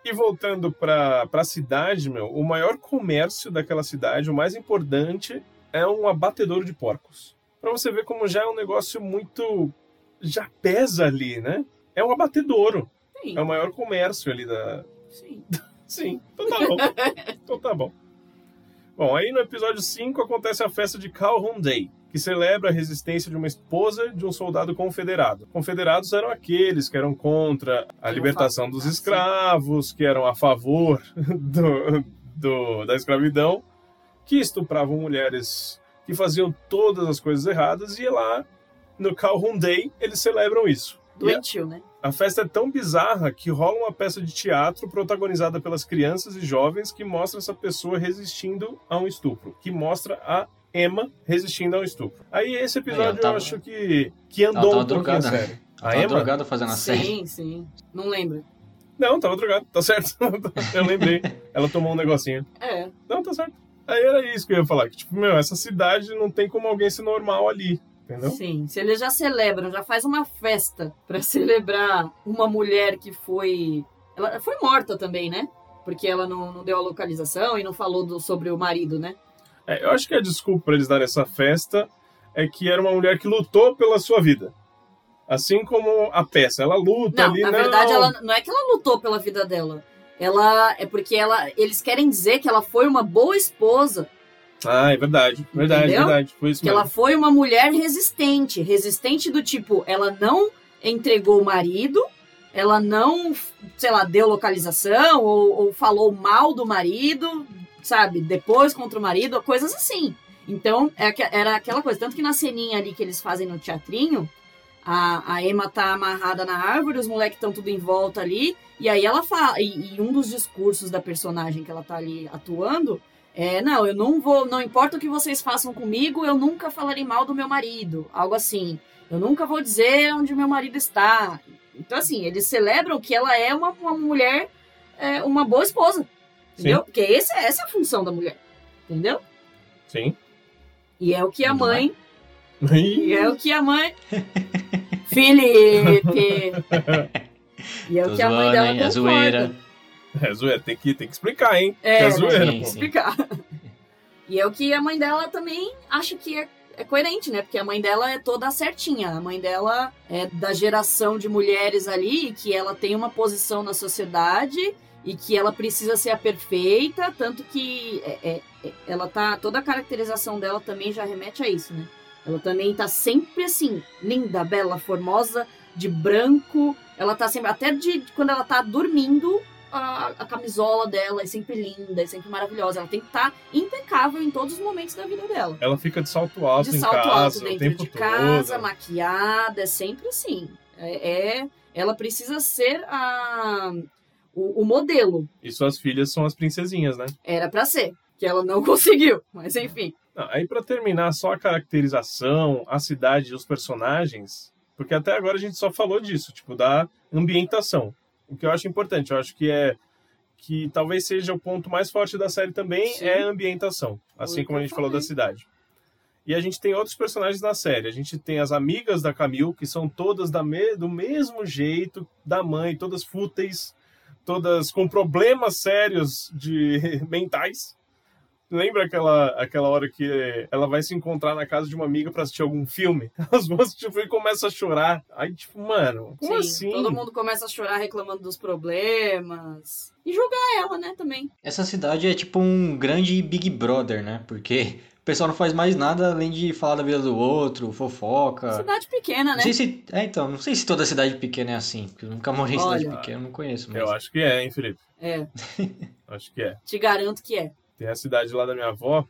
E voltando pra, pra cidade, meu, o maior comércio daquela cidade, o mais importante, é um abatedouro de porcos. Pra você ver como já é um negócio muito. já pesa ali, né? É um abatedouro. Sim, É o maior comércio ali da, sim. <laughs> Sim, então tá bom. então tá bom. Bom, aí no episódio 5 acontece a festa de Calhoun Day, que celebra a resistência de uma esposa de um soldado confederado. Confederados eram aqueles que eram contra a libertação dos escravos, que eram a favor <laughs> do, do- da escravidão, que estupravam mulheres que faziam todas as coisas erradas, e lá no Calhoun Day eles celebram isso. Doentio, né? A festa é tão bizarra que rola uma peça de teatro protagonizada pelas crianças e jovens que mostra essa pessoa resistindo a um estupro, que mostra a Emma resistindo a um estupro. Aí esse episódio Aí, ela tava- eu acho que, que andou tava um pouquinho drogada. sério. A tava Emma? drogada fazendo a série. Sim, sim. Não lembro. Não, tava drogado, tá certo. <laughs> eu lembrei. Ela tomou um negocinho. É, Não, tá certo. Aí era isso que eu ia falar, que tipo, meu, essa cidade não tem como alguém ser normal ali, entendeu? sim. Se eles já celebram, já faz uma festa pra <laughs> celebrar uma mulher que foi. Ela foi morta também, né? Porque ela não, não deu a localização e não falou do- sobre o marido, né? É, eu acho que a desculpa pra eles darem essa festa é que era uma mulher que lutou pela sua vida. Assim como a peça, ela luta Não, ali, na não. verdade, ela, não é que ela lutou pela vida dela. Ela é porque ela, eles querem dizer que ela foi uma boa esposa, Ah, é verdade, verdade, Entendeu? verdade. Foi isso que mesmo. ela foi uma mulher resistente, resistente do tipo, ela não entregou o marido, ela não, sei lá, deu localização ou, ou falou mal do marido, sabe, depois contra o marido, coisas assim. Então, é era aquela coisa, tanto que na ceninha ali que eles fazem no teatrinho, a, a Emma tá amarrada na árvore, os moleques estão tudo em volta ali, e aí ela fala, e, e um dos discursos da personagem que ela tá ali atuando é, não, eu não vou, não importa o que vocês façam comigo, eu nunca falarei mal do meu marido, algo assim. Eu nunca vou dizer onde meu marido está. Então, assim, eles celebram que ela é uma, uma mulher, é, uma boa esposa, entendeu? Porque esse, essa é a função da mulher, entendeu? Sim. E é o que a mãe, <laughs> <laughs> e é o que a mãe... Felipe! E é o Tô que a mãe zoando, dela hein? É concorda. zoeira. É zoeira, tem que, tem que explicar, hein? É, Que é zoeira, pô. sim. explicar. <laughs> E é o que a mãe dela também acha que é, é coerente, né? Porque a mãe dela é toda certinha. A mãe dela é da geração de mulheres ali que ela tem uma posição na sociedade e que ela precisa ser a perfeita, tanto que é- é- é- ela tá. Toda a caracterização dela também já remete a isso, né? Ela também tá sempre assim, linda, bela, formosa, de branco. Ela tá sempre. Até de quando ela tá dormindo, a, a camisola dela é sempre linda, é sempre maravilhosa. Ela tem que estar impecável em todos os momentos da vida dela. Ela fica de salto alto De em salto alto casa o dentro de casa, todo. maquiada, é sempre assim. É, é- ela precisa ser a, o, o modelo. E suas filhas são as princesinhas, né? Era pra ser, que ela não <laughs> conseguiu, mas enfim. Não, aí pra terminar, só a caracterização, a cidade e os personagens, porque até agora a gente só falou disso, tipo, da ambientação. O que eu acho importante, eu acho que é que talvez seja o ponto mais forte da série também Sim. é a ambientação, assim Foi o como a gente falou da cidade. E a gente tem outros personagens na série. A gente tem as amigas da Camille, que são todas da me- do mesmo jeito da mãe, todas fúteis, todas com problemas sérios de <laughs> mentais. Lembra aquela, aquela hora que ela vai se encontrar na casa de uma amiga pra assistir algum filme? <laughs> As duas tipo, e começam a chorar. Aí, tipo, mano, como Sim, assim? Todo mundo começa a chorar reclamando dos problemas. E julgar ela, né, também. Essa cidade é tipo um grande Big Brother, né? Porque o pessoal não faz mais nada além de falar da vida do outro, fofoca. Cidade pequena, Não né? sei se. É, então, não sei se toda cidade pequena é assim, porque eu nunca morei em cidade pequena, eu não conheço. Mas... Eu acho que é, hein, Felipe? É, <laughs> Acho que é. te garanto que é. Tem a cidade lá da minha avó.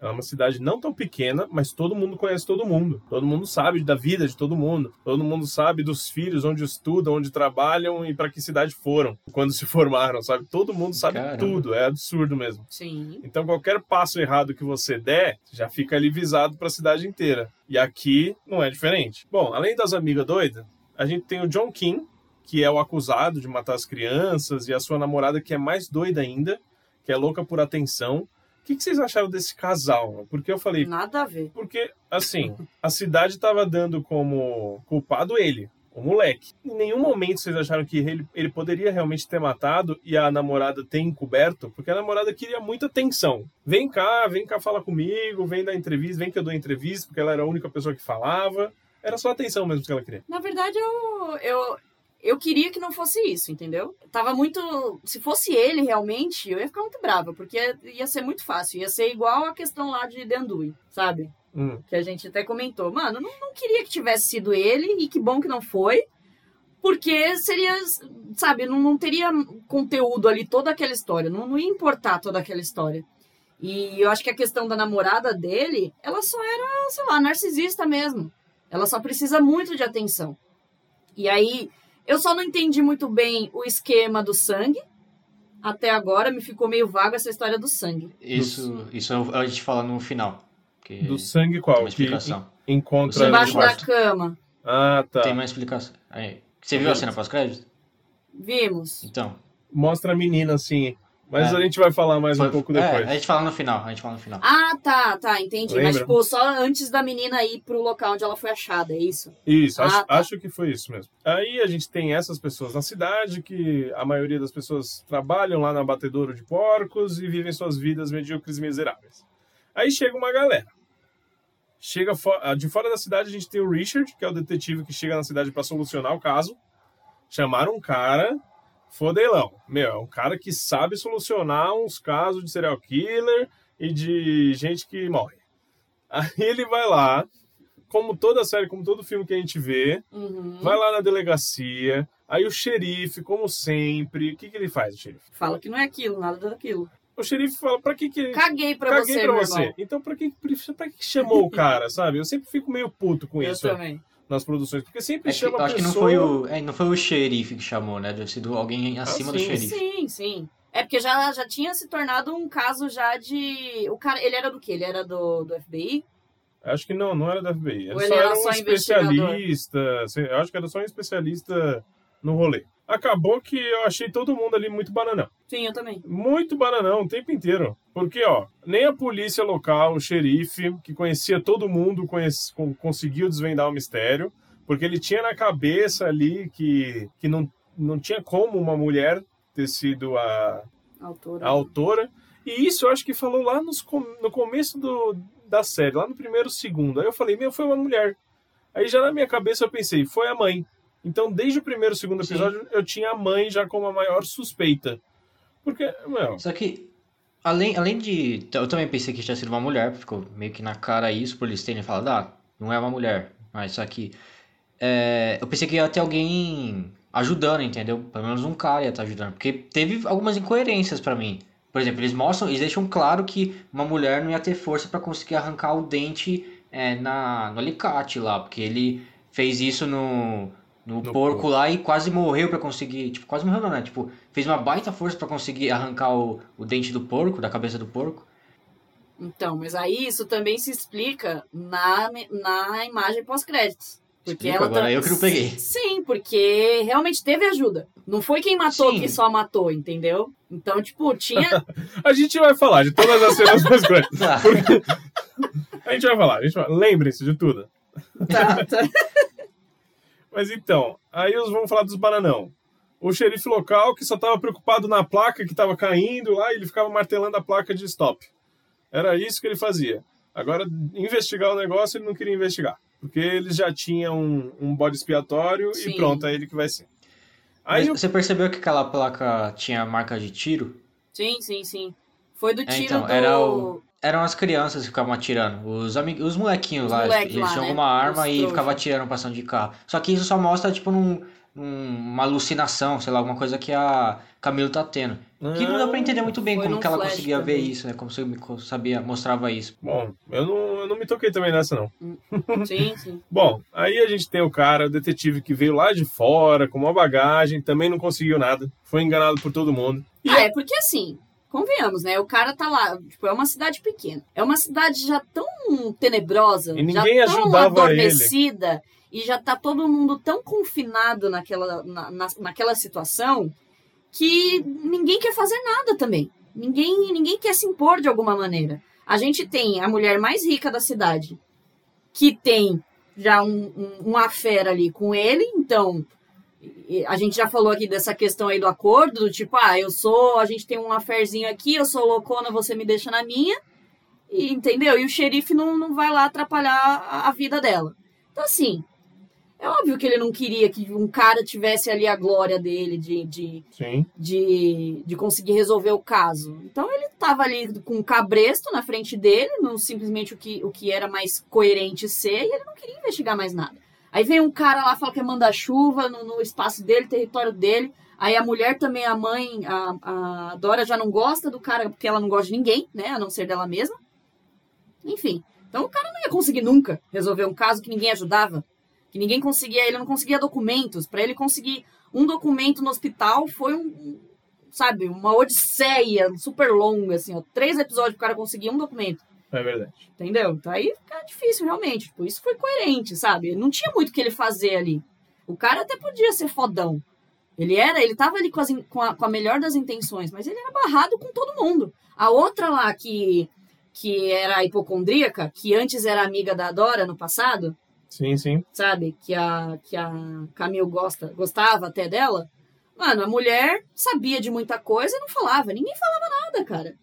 Ela é uma cidade não tão pequena, mas todo mundo conhece todo mundo. Todo mundo sabe da vida de todo mundo. Todo mundo sabe dos filhos, onde estudam, onde trabalham e para que cidade foram, quando se <laughs> formaram, sabe? Todo mundo sabe Caramba. tudo. É absurdo mesmo. Sim. Então qualquer passo errado que você der, já fica ali visado para a cidade inteira. E aqui não é diferente. Bom, além das amigas doidas, a gente tem o John King, que é o acusado de matar as crianças, e a sua namorada que é mais doida ainda, que é louca por atenção. O que, que vocês acharam desse casal? Porque eu falei, Nada a ver. porque, assim, a cidade tava dando como culpado ele. o moleque. Em nenhum momento vocês acharam que ele, ele poderia realmente ter matado e a namorada ter encoberto, porque a namorada queria muita atenção. Vem cá, vem cá falar comigo, vem dar entrevista, vem que eu dou entrevista, porque ela era a única pessoa que falava. Era só atenção mesmo que ela queria. Na verdade, eu, eu, eu queria que não fosse isso, entendeu? Tava muito. Se fosse ele realmente, eu ia ficar muito brava, porque ia ser muito fácil. Ia ser igual a questão lá de Dendui, sabe? Hum. Que a gente até comentou. Mano, não, não queria que tivesse sido ele, e que bom que não foi. Porque seria, sabe, não, não teria conteúdo ali, toda aquela história. Não, não ia importar toda aquela história. E eu acho que a questão da namorada dele, ela só era, sei lá, narcisista mesmo. Ela só precisa muito de atenção. E aí, eu só não entendi muito bem o esquema do sangue. Até agora me ficou meio vaga essa história do sangue. Isso, isso a gente fala no final. que Do sangue tem qual? uma Que explicação. en- encontra Embaixo da cama. Ah, tá. Tem uma explicação. Aí. Você viu a cena pós-crédito? Vimos. Então. Mostra a menina assim. Mas É. a gente vai falar mais um pouco é, depois. a gente fala no final. A gente fala no final. Ah, tá, tá, entendi. Mas, Lembra? tipo, só antes da menina ir pro local onde ela foi achada, é isso? Isso, Ah, acho, tá. acho que foi isso mesmo. Aí a gente tem essas pessoas na cidade, que a maioria das pessoas trabalham lá na batedouro de porcos e vivem suas vidas medíocres e miseráveis. Aí chega uma galera. Chega fo- ah, de fora da cidade a gente tem o Richard, que é o detetive que chega na cidade para solucionar o caso. Chamaram um cara fodelão. Meu, é um cara que sabe solucionar uns casos de serial killer e de gente que morre. <laughs> Aí ele vai lá, como toda série, como todo filme que a gente vê, Uhum. vai lá na delegacia, aí o xerife, como sempre, o que, que ele faz, o xerife? Fala que não é aquilo, nada daquilo. O xerife fala, pra que que... Caguei pra Caguei você, pra você. irmão. Então, pra que, pra que chamou o cara, <laughs> sabe? Eu sempre fico meio puto com Eu isso também. Nas produções, porque sempre É que, chama acho que pessoa... não foi, o, é, não foi o xerife que chamou, né? Deve ser do- alguém acima do sim. xerife. Sim, sim. É porque já, já tinha se tornado um caso já de. O cara, ele era do quê? Ele era do, do FBI? Acho que não, não era da FBI. Ele Ou só ele era era um especialista. sei- Eu acho que era só um especialista no rolê. Acabou que eu achei todo mundo ali muito bananão. Sim, eu também. Muito bananão o tempo inteiro. Porque, ó, nem a polícia local, o xerife, que conhecia todo mundo, conhece- con- conseguiu desvendar o mistério. Porque ele tinha na cabeça ali que, que não, não tinha como uma mulher ter sido a, Autora. a autora. E isso eu acho que falou lá nos no começo do, da série, lá no primeiro segundo. Aí eu falei, meu, foi uma mulher. Aí já na minha cabeça eu pensei, foi a mãe. Então, desde o primeiro segundo Sim. episódio, eu tinha a mãe já como a maior suspeita. Porque, meu, Só que, além, além de. Eu também pensei que tinha sido uma mulher, ficou meio que na cara isso, por eles terem falado, ah, não é uma mulher. Mas só que. é, eu pensei que ia ter alguém ajudando, entendeu? Pelo menos um cara ia estar ajudando. Porque teve algumas incoerências pra mim. Por exemplo, eles mostram, eles deixam claro que uma mulher não ia ter força pra conseguir arrancar o dente é, na, no alicate lá, porque ele fez isso no, no, No porco porco. lá e quase morreu pra conseguir. Tipo, quase morreu, não, né? Tipo, fez uma baita força pra conseguir arrancar o, o dente do porco, da cabeça do porco. Então, mas aí isso também se explica na, na imagem pós-créditos. Porque Explica, ela agora tá- eu que não peguei. Sim, porque realmente teve ajuda. Não foi quem matou Sim. que só matou, entendeu? Então, tipo, tinha. <laughs> a gente vai falar de todas as cenas <laughs> coisas. Tá. <laughs> A gente vai falar, a gente vai... lembrem-se de tudo. tá, tá. Mas então, aí vamos falar dos bananão. O xerife local que só estava preocupado na placa que estava caindo lá, ele ficava martelando a placa de stop. Era isso que ele fazia. Agora, investigar o negócio, ele não queria investigar. Porque eles já tinham um, um bode expiatório Sim. e pronto, é ele que vai ser. Aí Mas o Você percebeu que aquela placa tinha marca de tiro? Sim, sim, sim. Foi do É, tiro então, do. era o- Eram as crianças que ficavam atirando. Os, amig... os molequinhos Os lá, moleque eles lá, tinham né? alguma arma Os e trouxa. ficavam atirando passando de carro. Só que isso só mostra, tipo, num, num- uma alucinação, sei lá, alguma coisa que a Camila tá tendo. Que não dá pra entender muito bem como que ela conseguia ver também. isso, né? Como você sabia, mostrava isso. Bom, eu não, eu não me toquei também nessa, não. Sim, sim. <laughs> Bom, aí a gente tem o cara, o detetive que veio lá de fora, com uma bagagem, também não conseguiu nada. Foi enganado por todo mundo. E Ah, é porque assim, convenhamos, né? O cara tá lá, tipo, é uma cidade pequena. É uma cidade já tão tenebrosa, E ninguém já tão adormecida, e já tá todo mundo tão confinado naquela, na, na- naquela situação que ninguém quer fazer nada também. Ninguém, ninguém quer se impor de alguma maneira. A gente tem a mulher mais rica da cidade, que tem já um, um, um affair ali com ele, então a gente já falou aqui dessa questão aí do acordo, do tipo, ah, eu sou, a gente tem um affairzinho aqui, eu sou loucona, você me deixa na minha, e, entendeu? E o xerife não, não vai lá atrapalhar a, a vida dela. Então, assim, é óbvio que ele não queria que um cara tivesse ali a glória dele de, de, de, de conseguir resolver o caso. Então ele estava ali com um cabresto na frente dele, não simplesmente o que, o que era mais coerente ser, e ele não queria investigar mais nada. Aí vem um cara lá, fala que é manda-chuva no, no espaço dele, território dele. Aí a mulher também, a mãe, a, a Dora já não gosta do cara, porque ela não gosta de ninguém, né? A não ser dela mesma. Enfim. Então o cara não ia conseguir nunca resolver um caso que ninguém ajudava. Que ninguém conseguia, ele não conseguia documentos. Para ele conseguir um documento no hospital foi um, sabe, uma odisseia super longa, assim, ó. Três episódios pro cara conseguir um documento. É verdade. Entendeu? Então aí fica difícil, realmente. Tipo, isso foi coerente, sabe? Não tinha muito o que ele fazer ali. O cara até podia ser fodão. Ele era, ele tava ali com, as com, a, com a melhor das intenções, mas ele era barrado com todo mundo. A outra lá que, que era hipocondríaca, que antes era amiga da Dora no passado, Sim, sim. sabe? Que a, que a Camille gosta, gostava até dela. Mano, a mulher sabia de muita coisa e não falava. Ninguém falava nada, cara.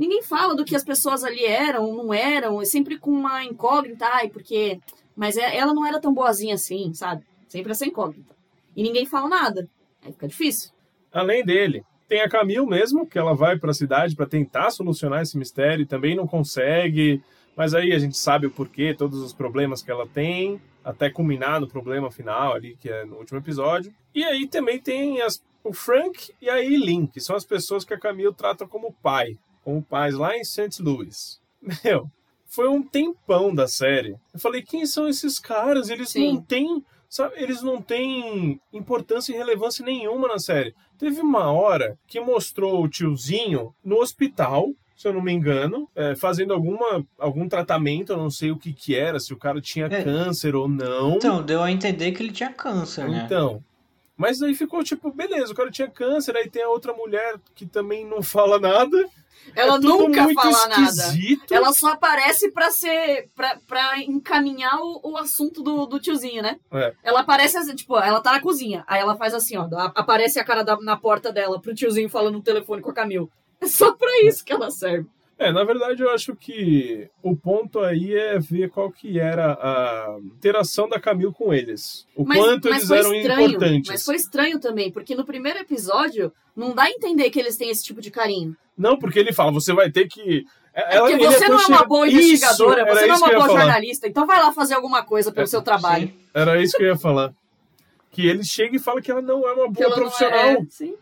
Ninguém fala do que as pessoas ali eram, não eram. É sempre com uma incógnita. Ai, porque... Mas é- ela não era tão boazinha assim, sabe? Sempre essa incógnita. E ninguém fala nada. Aí fica difícil. Além dele, tem a Camille mesmo, que ela vai para a cidade para tentar solucionar esse mistério e também não consegue. Mas aí a gente sabe o porquê, todos os problemas que ela tem, até culminar no problema final ali, que é no último episódio. E aí também tem as, o Frank e a Eileen, que são as pessoas que a Camille trata como pai, como pais lá em St. Louis. Meu, foi um tempão da série. Eu falei, quem são esses caras? Eles Sim. não têm, sabe, eles não têm importância e relevância nenhuma na série. Teve uma hora que mostrou o tiozinho no hospital, se eu não me engano, é, fazendo alguma, algum tratamento, eu não sei o que que era, se o cara tinha É. câncer ou não. Então, deu a entender que ele tinha câncer, né? Então. Mas aí ficou tipo, beleza, o cara tinha câncer, aí tem a outra mulher que também não fala nada. Ela é nunca fala nada. esquisito. Ela só aparece pra ser. pra, pra encaminhar o, o assunto do, do tiozinho, né? É. Ela aparece assim, tipo, ela tá na cozinha. Aí ela faz assim, ó. Aparece a cara da- na porta dela pro tiozinho falando no telefone com a Camille. É só pra isso que ela serve. É, na verdade eu acho que o ponto aí é ver qual que era a interação da Camille com eles. O quanto eles foi eram estranho, importantes. Mas foi estranho também, porque no primeiro episódio não dá a entender que eles têm esse tipo de carinho. Não, porque ele fala, você vai ter que... É Ela, porque ele você não é uma boa Isso, investigadora, era você não é isso uma boa falar. jornalista, então vai lá fazer alguma coisa pelo É, seu trabalho. Sim. Era isso que eu ia falar. Que ele chega e fala que ela não é uma boa ela não profissional. é- sim.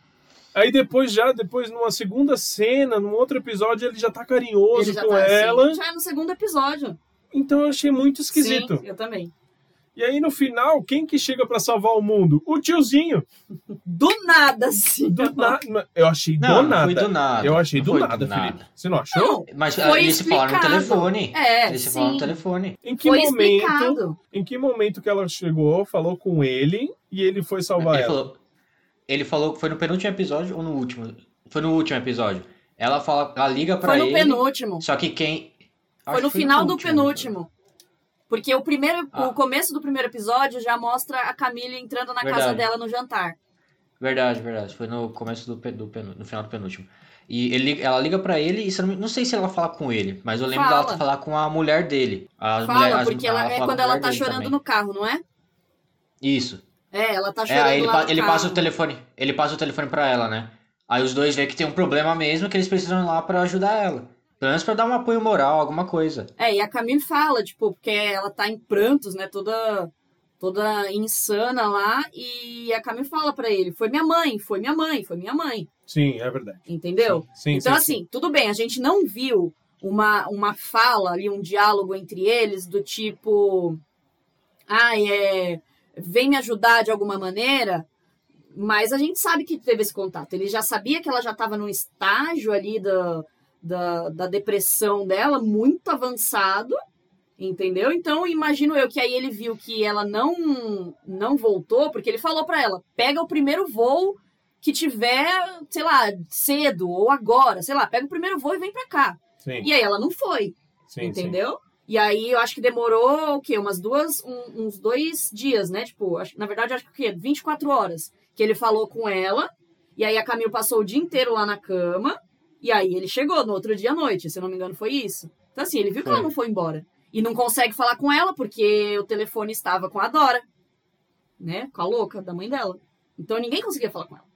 Aí depois, já, depois, numa segunda cena, num outro episódio, ele já tá carinhoso Ele já com tá assim. ela. Já é no segundo episódio. Então eu achei muito esquisito. Sim, eu também. E aí, no final, quem que chega pra salvar o mundo? O tiozinho. Do nada, sim. Do nada. Eu achei Não, do nada. foi do nada. Eu achei do foi nada, do nada. Felipe. Você não achou? Não, Mas Foi eles se falaram no explicado. telefone. É, Eles se falaram no sim. telefone. Em que foi momento? explicado. Em que momento que ela chegou, falou com ele e ele foi salvar Ele ela? falou, ele falou que foi no penúltimo episódio ou no último? Foi no último episódio. Ela fala, ela liga pra Foi no ele. penúltimo. Só que quem. Foi no final do último. penúltimo. Porque o primeiro, Ah. o começo do primeiro episódio já mostra a Camille entrando na casa Verdade. dela no jantar. Verdade, verdade. Foi no começo do, do penu- no final do penúltimo. E ele, ela liga pra ele e não, sei se ela fala com ele, mas eu lembro Fala. dela falar com a mulher dele. A Fala, mulher, as- porque ela, é fala com quando ela tá chorando também. no carro, não é? Isso. É, ela tá É, chorando aí ele, lá pa- ele passa o telefone. Ele passa o telefone pra ela, né? Aí os dois veem que tem um problema mesmo, que eles precisam ir lá pra ajudar ela. Pelo menos pra dar um apoio moral, alguma coisa. É, e a Camille fala, tipo, porque ela tá em prantos, né? Toda, toda insana lá. E a Camille fala pra ele: Foi minha mãe, foi minha mãe, foi minha mãe. Sim, é verdade. Entendeu? Sim, então, sim, assim, tudo bem, a gente não viu uma, uma fala ali, um diálogo entre eles do tipo. Ai, é. Vem me ajudar de alguma maneira. Mas a gente sabe que teve esse contato. Ele já sabia que ela já estava num estágio ali da, da, da depressão dela, muito avançado. Entendeu? Então, imagino eu que aí ele viu que ela não não voltou, porque ele falou pra ela: pega o primeiro voo que tiver, sei lá, cedo ou agora, sei lá, pega o primeiro voo e vem pra cá. Sim, E aí ela não foi, sim, sim. E aí eu acho que demorou o quê? Umas duas, um- uns dois dias, né? Tipo, na verdade, acho que o quê? 24 horas que ele falou com ela. E aí a Camila passou o dia inteiro lá na cama. E aí ele chegou no outro dia à noite, se eu não me engano, foi isso. Então, assim, ele viu que ela Foi. não foi embora. E não consegue falar com ela porque o telefone estava com a Dora, né? Com a louca da mãe dela. Então ninguém conseguia falar com ela.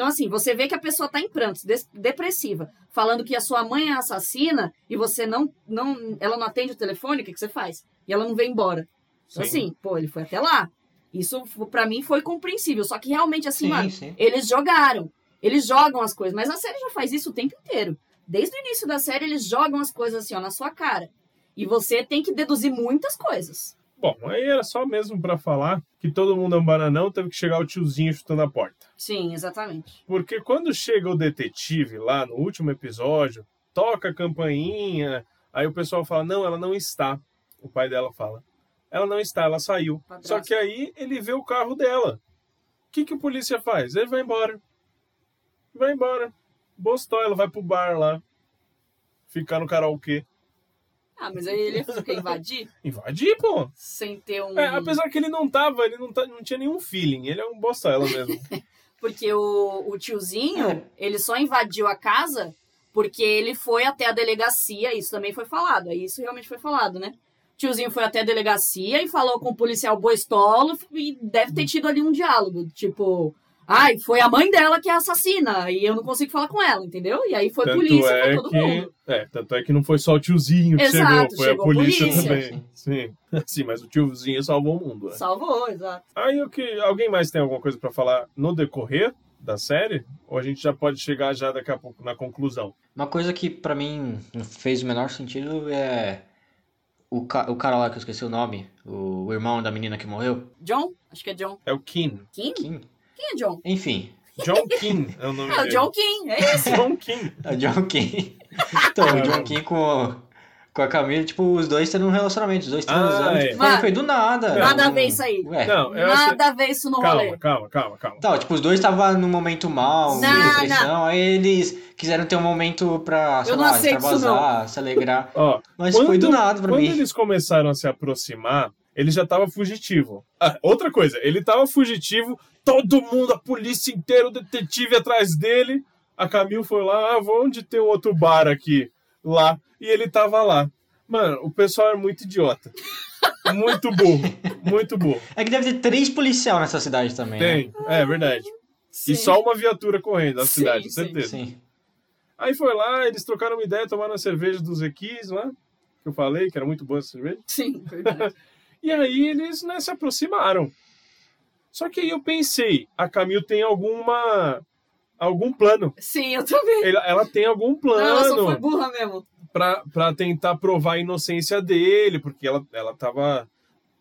Então, assim, você vê que a pessoa tá em prantos, depressiva, falando que a sua mãe é assassina e você não, não. Ela não atende o telefone, o que, que você faz? E ela não vem embora. Então, Sim. assim, pô, ele foi até lá. Isso, pra mim, foi compreensível. Só que realmente, assim, Sim, mano, sim. eles jogaram. Eles jogam as coisas. Mas a série já faz isso o tempo inteiro. Desde o início da série, eles jogam as coisas assim, ó, na sua cara. E você tem que deduzir muitas coisas. Bom, aí era só mesmo pra falar que todo mundo é um bananão, teve que chegar o tiozinho chutando a porta. Sim, exatamente. Porque quando chega o detetive lá no último episódio, toca a campainha, aí o pessoal fala: não, ela não está. O pai dela fala: ela não está, ela saiu. Padrasto. Só que aí ele vê o carro dela. O que, que o polícia faz? Ele vai embora. Vai embora. Bostou, ela vai pro bar lá. Ficar no karaokê. Ah, mas aí ele quer invadir Invadir, pô. sem ter um. É, apesar que ele não tava, ele não, tá, não tinha nenhum feeling. Ele é um bostela mesmo. <laughs> Porque o, o tiozinho, ele só invadiu a casa porque ele foi até a delegacia. Isso também foi falado. Aí Isso realmente foi falado, né? O tiozinho foi até a delegacia e falou com o policial Boistolo e deve ter tido ali um diálogo. Tipo, ai, foi a mãe dela que é a assassina e eu não consigo falar com ela, entendeu? E aí foi tanto polícia, é foi todo que, mundo. É, tanto é que não foi só o tiozinho que Exato, chegou, foi chegou a a polícia, polícia. também. Sim. <laughs> Sim, mas o tiozinho salvou o mundo. né? Salvou, exato. Aí o que. Alguém mais tem alguma coisa pra falar no decorrer da série? Ou a gente já pode chegar já daqui a pouco na conclusão? Uma coisa que pra mim não fez o menor sentido é o, ca- o cara lá que eu esqueci o nome, o, o irmão da menina que morreu. John? Acho que é John. É o Kim. Kim? Kim? Quem é John? Enfim, John Kim é o nome É o dele. John Kim, é isso. <laughs> John Kim. é o John Kim. Então, o John Kim com, com a Camila, tipo, os dois tendo um relacionamento, os dois Ah, transando. é. Tipo, Mano, foi do nada. Nada a Não- ver isso aí. Ué. Não. Nada a ver isso no rolê. Calma, calma, calma, calma. Então, tipo, os dois estavam num momento mal, Não, de depressão, aí eles quiseram ter um momento pra, sei Eu não lá, extravasar, se alegrar. Ó, Mas Quando- foi do nada pra Quando mim. eles começaram a se aproximar, ele já tava fugitivo. Ah, outra coisa, ele tava fugitivo, todo mundo, a polícia inteira, o detetive atrás dele. A Camille foi lá, ah, vou onde tem um outro bar aqui, lá. E ele tava lá. Mano, o pessoal é muito idiota. Muito burro, muito burro. É que deve ter três policial nessa cidade também, né? Tem, é verdade. Sim. E só uma viatura correndo na Sim, cidade, sim. certeza. Sim. Aí foi lá, eles trocaram uma ideia, tomaram a cerveja dos Equis lá, que eu falei, que era muito boa essa cerveja. Sim, verdade. <laughs> E aí eles né, se aproximaram. Só que aí eu pensei, a Camille tem alguma algum plano. Sim, eu também. Ela, ela tem algum Não, ela só foi plano burra mesmo. pra, pra tentar provar a inocência dele, porque ela, ela tava.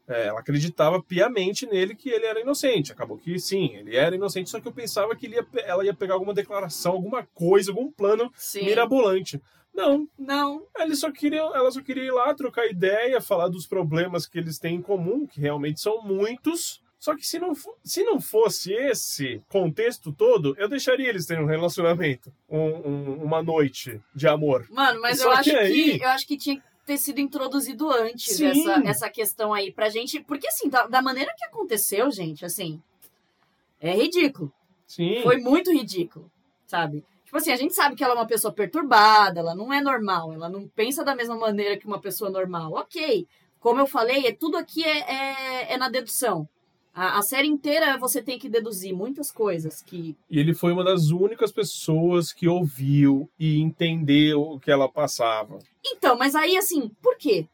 é, ela acreditava piamente nele que ele era inocente. Acabou que sim, ele era inocente, só que eu pensava que ele ia ela ia pegar alguma declaração, alguma coisa, algum plano Sim. mirabolante. Não, Não, eles só queriam, ela só queria ir lá trocar ideia, falar dos problemas que eles têm em comum, que realmente são muitos. Só que se não, se não fosse esse contexto todo, eu deixaria eles terem um relacionamento, um- um- uma noite de amor. mano, mas Só eu acho que que, aí- eu acho que tinha que ter sido introduzido antes Sim. essa, essa questão aí pra gente. Porque assim, da, da maneira que aconteceu, gente, assim, é ridículo. Sim. Foi muito ridículo, sabe? Tipo assim, a gente sabe que ela é uma pessoa perturbada, ela não é normal, ela não pensa da mesma maneira que uma pessoa normal. Ok, como eu falei, é, tudo aqui é, é, é na dedução. A, a série inteira você tem que deduzir muitas coisas que. E ele foi uma das únicas pessoas que ouviu e entendeu o que ela passava. Então, mas aí assim, por quê?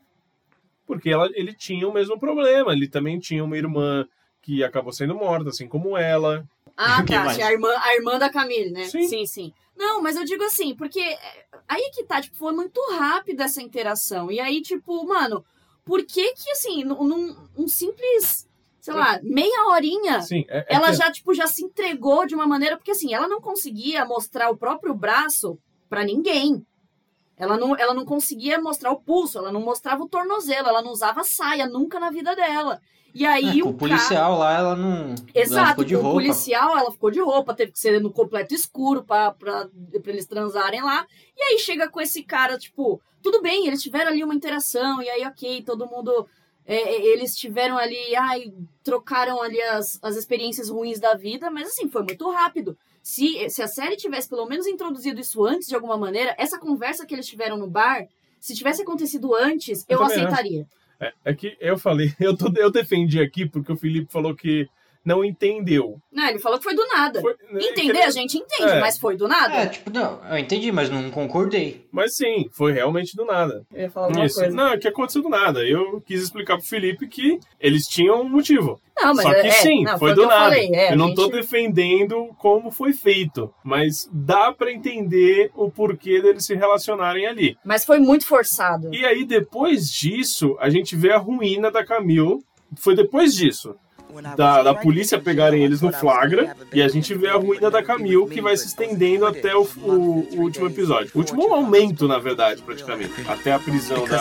Porque ela, ele tinha o mesmo problema. Ele também tinha uma irmã que acabou sendo morta, assim como ela. Ah, <laughs> tá. A irmã, a irmã da Camille, né? Sim. sim, sim. Não, mas eu digo assim, porque é, aí que tá, tipo, foi muito rápida essa interação. E aí, tipo, mano, por que que, assim, num, num um simples, sei lá, meia horinha, Sim, é, é ela que- já, tipo, já se entregou de uma maneira, porque assim, ela não conseguia mostrar o próprio braço pra ninguém. Ela não, ela não conseguia mostrar o pulso, ela não mostrava o tornozelo, ela não usava saia nunca na vida dela. E aí É, o o policial lá, ela não. ela Exato, ficou de com o roupa. policial ela ficou de roupa, teve que ser no completo escuro pra eles transarem lá. E aí chega com esse cara, tipo, tudo bem, eles tiveram ali uma interação, e aí, ok, todo mundo. É, é, eles tiveram ali, ai, trocaram ali as, as experiências ruins da vida, mas assim, foi muito rápido. Se, se a série tivesse pelo menos introduzido isso antes de alguma maneira, essa conversa que eles tiveram no bar, se tivesse acontecido antes, eu, Eu aceitaria. É, é que eu falei, <laughs> eu, tô, eu defendi aqui porque o Felipe falou que não entendeu. Não, ele falou que foi do nada. Foi- Entender, a gente entende, É. mas foi do nada. É, tipo, não, eu entendi, mas não concordei. Mas sim, foi realmente do nada. Eu ia falar Isso. coisa. Não, é que aconteceu do nada. Eu quis explicar pro Felipe que eles tinham um motivo. Não, mas Só que é, sim, não, foi o do eu nada. falei, é, eu não a tô gente- defendendo como foi feito, mas dá pra entender o porquê deles se relacionarem ali. Mas foi muito forçado. E aí, depois disso, a gente vê a ruína da Camille. Foi depois disso. Da, da polícia pegarem eles no flagra e a gente vê a ruína da Camille que vai se estendendo até o, o- o último episódio. O último momento, na verdade, praticamente. Até a prisão da,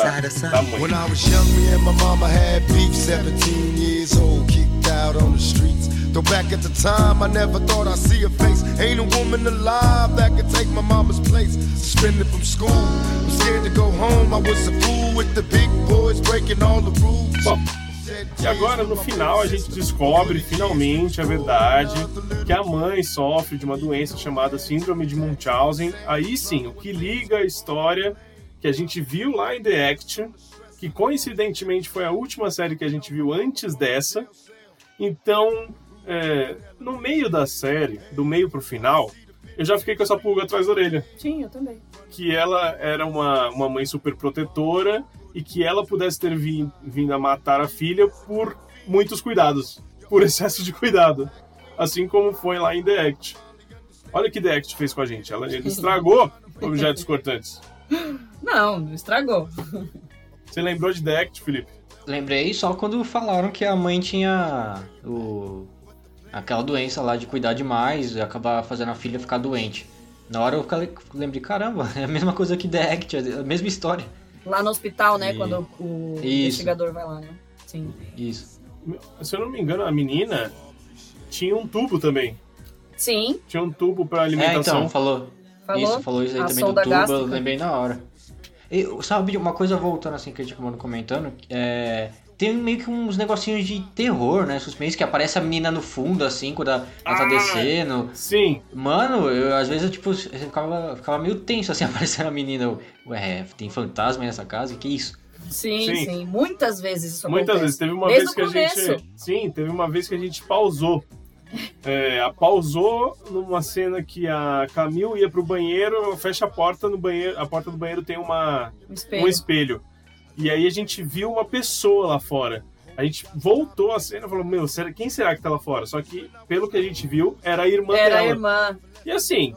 da mãe. When I was young, me and my mama had beef. 17 years old, kicked out on the streets. Though back at the time, I never thought I'd see a face. Ain't a woman alive that could take my mama's place. Suspended from school, I'm scared to go home. I was a fool with the big boys breaking all the rules. E agora, no final, a gente descobre finalmente a verdade que a mãe sofre de uma doença chamada Síndrome de Munchausen. Aí sim, o que liga a história que a gente viu lá em The Act, que coincidentemente foi a última série que a gente viu antes dessa. Então, é, no meio da série, do meio pro final, eu já fiquei com essa pulga atrás da orelha Sim, eu também. que ela era uma, uma mãe super protetora e que ela pudesse ter vim- vindo a matar a filha por muitos cuidados, por <laughs> excesso de cuidado. Assim como foi lá em The Act. Olha o que The Act fez com a gente. Ela, ele estragou <laughs> objetos cortantes. Não, não estragou. Você lembrou de The Act, Felipe? Lembrei só quando falaram que a mãe tinha o... aquela doença lá de cuidar demais e acabar fazendo a filha ficar doente. Na hora eu lembrei, caramba, <laughs> é a mesma coisa que The Act, é a mesma história. Lá no hospital, né? E- Quando o Isso. investigador vai lá, né? Sim. Isso. Se eu não me engano, a menina tinha um tubo também. Sim, Tinha um tubo para É, alimentação. então, falou. falou. Isso, falou isso aí a também do tubo, eu lembrei na hora. E, sabe, uma coisa voltando assim que a gente acabou comentando, é, tem meio que uns negocinhos de terror, né? Suspense, que aparece a menina no fundo, assim, quando ela ela tá Ah! descendo. Sim, Mano, eu, às vezes eu, tipo, eu ficava, ficava meio tenso, assim, <laughs> aparecendo a menina. Eu, Ué, tem fantasma aí nessa casa? Que isso? Sim, Sim. sim, Muitas vezes isso Muitas acontece. vezes. Teve uma Desde vez que o a começo. gente. Sim, teve uma vez que a gente pausou. <laughs> É, a pausou numa cena que a Camille ia pro banheiro, fecha a porta no banheiro. A porta do banheiro tem uma, Um espelho. um espelho. E aí a gente viu uma pessoa lá fora. A gente voltou a cena e falou: Meu, será, quem será que tá lá fora? Só que, pelo que a gente viu, era a irmã Era a dela. irmã. E assim.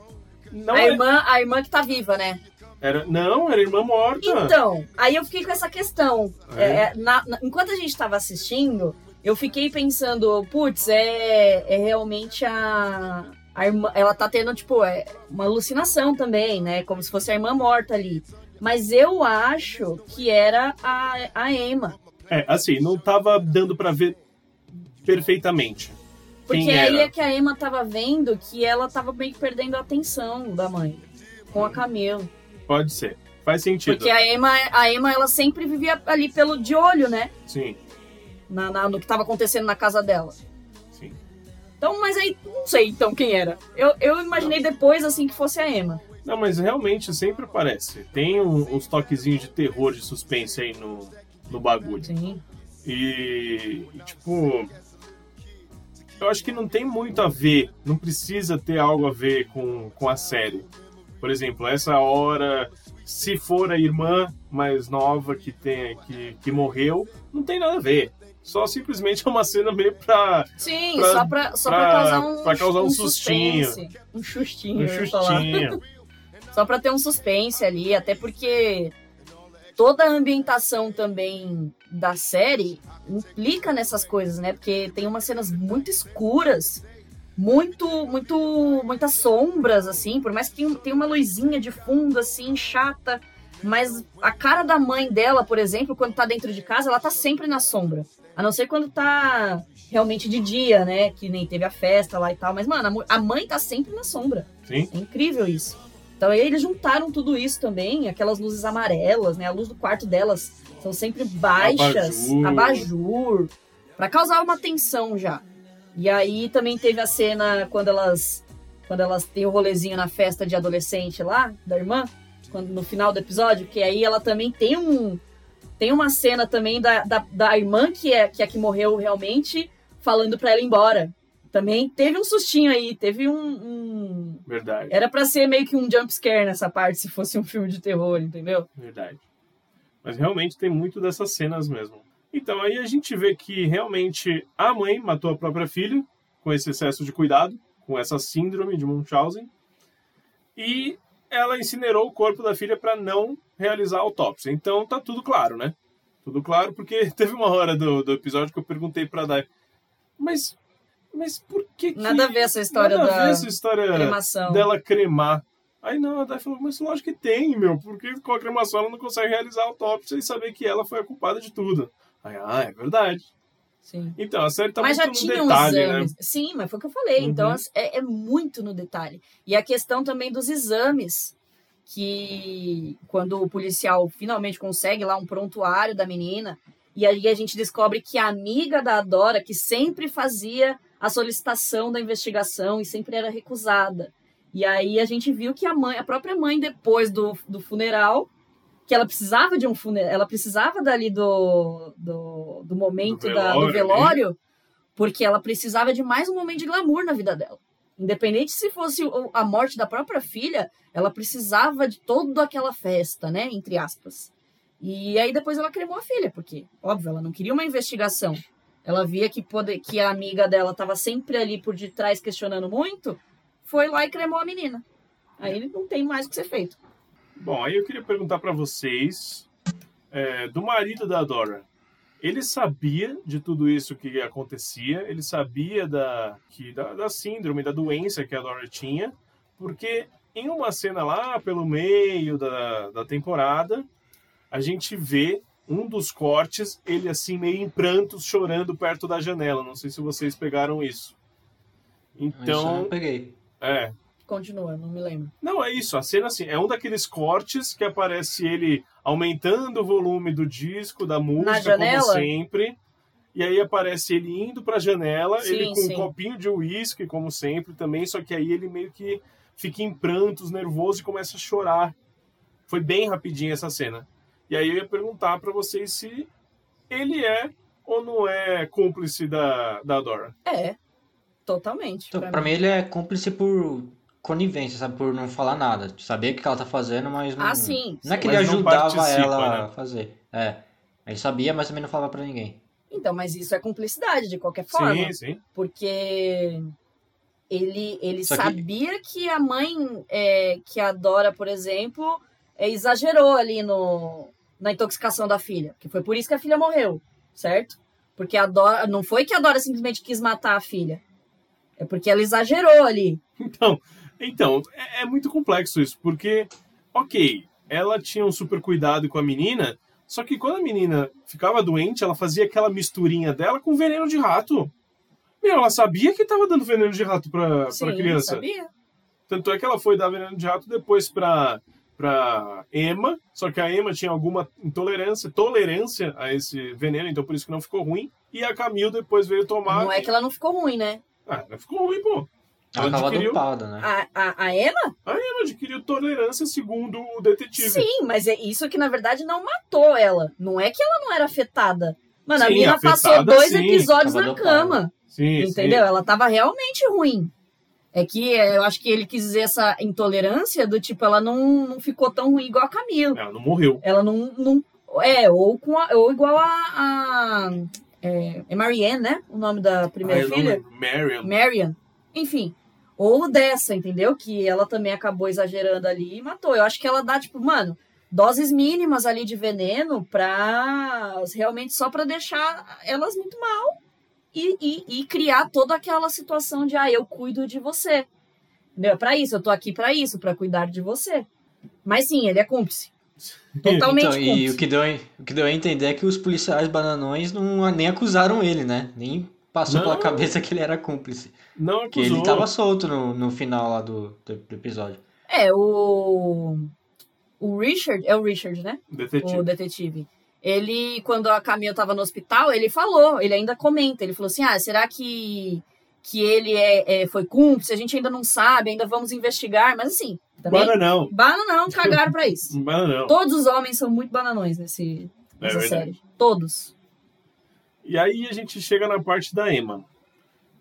Não a, é- irmã a irmã que tá viva, né? era, não, era a irmã morta. Então, aí eu fiquei com essa questão. É? É, é, na- na- enquanto a gente estava assistindo, eu fiquei pensando, putz, é, é realmente a, a irmã. Ela tá tendo, tipo, é, uma alucinação também, né? Como se fosse a irmã morta ali. Mas eu acho que era a, a Emma. É, assim, não tava dando pra ver perfeitamente. Porque aí era. é que a Emma tava vendo que ela tava meio que perdendo a atenção da mãe. Com a Camila. Pode ser. Faz sentido. Porque a Emma, a Emma, ela sempre vivia ali pelo de olho, né? Sim, Na, na- no que tava acontecendo na casa dela. sim. Então, mas aí, não sei então quem era. Eu, eu imaginei depois, assim, que fosse a Emma. Não, mas realmente sempre aparece. Tem um- uns toquezinhos de terror, de suspense aí no, no bagulho. Sim. E, e, tipo. Eu acho que não tem muito a ver, não precisa ter algo a ver com, com a série. Por exemplo, essa hora, se for a irmã mais nova que, tem, que, que morreu, não tem nada a ver. Só simplesmente é uma cena meio pra Sim, Pra- só, pra, só pra- pra, causar um, pra causar um sustinho. suspense. Um sustinho. um justinho. <laughs> Só pra ter um suspense ali, até porque toda a ambientação também da série implica nessas coisas, né? Porque tem umas cenas muito escuras, muito, muito, muitas sombras, assim, por mais que tenha- tenha uma luzinha de fundo, assim, chata, Mas a cara da mãe dela, por exemplo, quando tá dentro de casa, ela tá sempre na sombra. A não ser quando tá realmente de dia, né? Que nem teve a festa lá e tal. Mas, mano, a mãe tá sempre na sombra. Sim. É incrível isso. Então aí eles juntaram tudo isso também, aquelas luzes amarelas, né? A luz do quarto delas são sempre baixas, Abajur. abajur, pra causar uma tensão já. E aí também teve a cena quando elas quando elas têm o rolezinho na festa de adolescente lá, da irmã, quando no final do episódio, que aí ela também tem um tem uma cena também da, da, da irmã que é, que é a que morreu realmente, falando pra ela ir embora. Também teve um sustinho aí, teve um- um Verdade. era pra ser meio que um jump scare nessa parte, se fosse um filme de terror, entendeu? Verdade. Mas realmente tem muito dessas cenas mesmo. Então aí a gente vê que realmente a mãe matou a própria filha com esse excesso de cuidado, com essa síndrome de Munchausen, e ela incinerou o corpo da filha para não realizar a autópsia. Então tá tudo claro, né? Tudo claro, porque <laughs> teve uma hora do, do episódio que eu perguntei pra Dai, mas, mas por que, que Nada a ver essa história nada a ver da essa história cremação. dela cremar. Aí não, a Dai falou, mas lógico que tem, meu, porque com a cremação ela não consegue realizar a autópsia e saber que ela foi a culpada de tudo. Aí, ah, é verdade. Sim. Então, a série tá mas já muito no tinha um detalhe, exames. né? Sim, mas foi o que eu falei. Então Uhum. as- é, é muito no detalhe. E a questão também dos exames, que quando o policial finalmente consegue lá um prontuário da menina, e aí a gente descobre que a amiga da Dora, que sempre fazia a solicitação da investigação e sempre era recusada. E aí a gente viu que a mãe, a própria mãe, depois do, do funeral, que ela precisava de um funeral, ela precisava dali do, do, do momento Do da- do velório, né? velório, porque ela precisava de mais um momento de glamour na vida dela. Independente se fosse a morte da própria filha, ela precisava de toda aquela festa, né? Entre aspas. E aí depois ela cremou a filha, porque, óbvio, ela não queria uma investigação. Ela via que, poder, que a amiga dela estava sempre ali por detrás questionando muito, foi lá e cremou a menina. Aí não tem mais o que ser feito. Bom, aí eu queria perguntar pra vocês é, do marido da Dora. Ele sabia de tudo isso que acontecia, ele sabia da, que, da, da síndrome, da doença que a Dora tinha, porque em uma cena lá pelo meio da, da temporada, a gente vê um dos cortes, ele assim meio em prantos, chorando perto da janela. Não sei se vocês pegaram isso. Isso eu não Então, peguei. é, Continua, não me lembro. não, é isso. A cena assim, é um daqueles cortes que aparece ele aumentando o volume do disco, da música, janela? como sempre. E aí aparece ele indo pra janela, Sim, ele com sim. um copinho de uísque, como sempre, também, só que aí ele meio que fica em prantos, nervoso e começa a chorar. Foi bem rapidinho essa cena. E aí eu ia perguntar pra vocês se ele é ou não é cúmplice da, da Dora. É, totalmente. Então, pra pra mim. mim ele é cúmplice por conivência, sabe? Por não falar nada. Saber o que ela tá fazendo, mas não. Ah, sim, Não é que ele Mas não ajudava ela né? a fazer. É. Ele sabia, mas também não falava pra ninguém. Então, mas isso é cumplicidade, de qualquer forma. Sim, sim. Porque ele, ele Só que- sabia que a mãe, é, que a Dora, por exemplo, é, exagerou ali no, na intoxicação da filha. Que foi por isso que a filha morreu, certo? Porque a Dora. Não foi que a Dora simplesmente quis matar a filha. É porque ela exagerou ali. <laughs> Então, então é, é muito complexo isso, porque, ok, ela tinha um super cuidado com a menina, só que quando a menina ficava doente, ela fazia aquela misturinha dela com veneno de rato. Meu, ela sabia que tava dando veneno de rato pra, Sim, pra criança. sabia? Tanto é que ela foi dar veneno de rato depois pra, pra Emma, só que a Emma tinha alguma intolerância, tolerância a esse veneno, então por isso que não ficou ruim. E a Camille depois veio tomar. Não é que ela não ficou ruim, né? Ah, ela ficou ruim, pô. Ela Ela tava adquiriu, dopada, né? A, a, a Emma? ela adquiriu tolerância segundo o detetive. Sim, mas é isso que na verdade não matou ela. Não é que ela não era afetada. Mano, a Sim, mina passou afetada, dois sim. episódios Tava na dopada. cama. Sim, Entendeu? Ela tava realmente ruim. É que é, eu acho que ele quis dizer essa intolerância do tipo, ela não, não ficou tão ruim igual a Camille. Sim. Ela não morreu. Ela não. não é, ou, com a- ou igual a. a é, é Marianne, né? O nome da primeira Ah, filha? Marion. Marian. Enfim. Ou dessa, entendeu? Que ela também acabou exagerando ali e matou. Eu acho que ela dá, tipo, mano, doses mínimas ali de veneno pra. realmente só pra deixar elas muito mal e, e, e criar toda aquela situação de, ah, eu cuido de você. Entendeu? Pra isso, eu tô aqui pra isso, pra cuidar de você. Mas sim, ele é cúmplice. <laughs> Totalmente Então, e cúmplice. o que, deu, a- o que deu a entender é que os policiais bananões não, nem acusaram ele, né? Nem passou pela Não. cabeça que ele era cúmplice. Não Que acusou. ele tava solto no, no final lá do, do, do episódio. É, o. O Richard, é o Richard, né? Detetive. O detetive. Ele, quando a Camila tava no hospital, ele falou, ele ainda comenta, ele falou assim: ah, será que, que ele é, é- foi cúmplice? A gente ainda não sabe, ainda vamos investigar, mas assim, também. Bananão. Bananão, cagaram pra isso. <laughs> Bananão. Todos os homens são muito bananões nesse, É nessa verdade. série. Todos. E aí a gente chega na parte da Emma.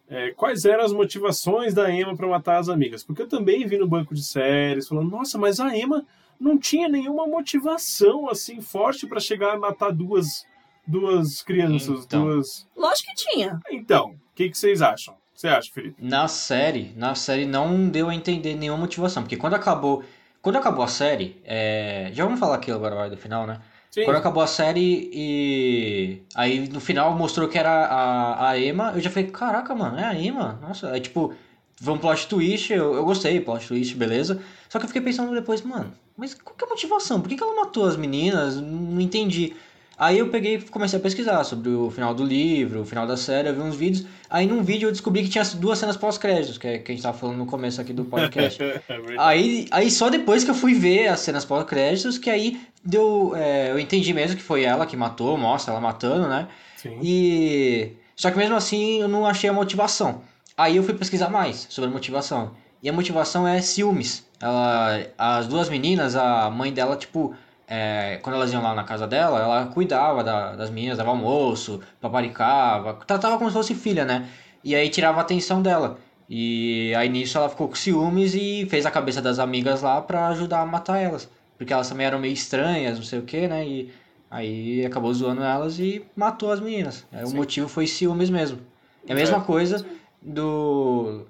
É, quais eram as motivações da Emma para matar as amigas? Porque eu também vi no banco de séries falando, nossa, mas a Emma não tinha nenhuma motivação assim forte para chegar a matar duas duas crianças, Então. duas. Lógico que tinha. Então, o que, que vocês acham? Você acha, Felipe? Na série, na série não deu a entender nenhuma motivação. Porque quando acabou. Quando acabou a série, é, já vamos falar aqui agora do final, né? Sim. Quando acabou a série e. Aí no final mostrou que era a, a Emma, eu já falei, caraca, mano, é a Emma? Nossa, é tipo, foi um plot twist, eu, eu gostei, plot twist, beleza. Só que eu fiquei pensando depois, mano, mas qual que é a motivação? Por que, que ela matou as meninas? Não entendi. Aí eu peguei e comecei a pesquisar sobre o final do livro, o final da série, eu vi uns vídeos. Aí num vídeo eu descobri que tinha duas cenas pós-créditos, que, é, que a gente tava falando no começo aqui do <laughs> podcast. É. Aí, aí só depois que eu fui ver as cenas pós-créditos, que aí deu. é, eu entendi mesmo que foi ela que matou, mostra ela matando, né? Sim. E. Só que mesmo assim eu não achei a motivação. Aí eu fui pesquisar mais sobre a motivação. E a motivação é ciúmes. Ela, as duas meninas, a mãe dela, tipo, é, quando elas iam lá na casa dela, ela cuidava da- das meninas, dava almoço, paparicava, tratava como se fosse filha, né? E aí tirava a atenção dela. E aí nisso ela ficou com ciúmes e fez a cabeça das amigas lá pra ajudar a matar elas. Porque elas também eram meio estranhas, não sei o que, né? E aí acabou zoando elas e matou as meninas. Aí o Sim. motivo foi ciúmes mesmo. É a mesma É. coisa do.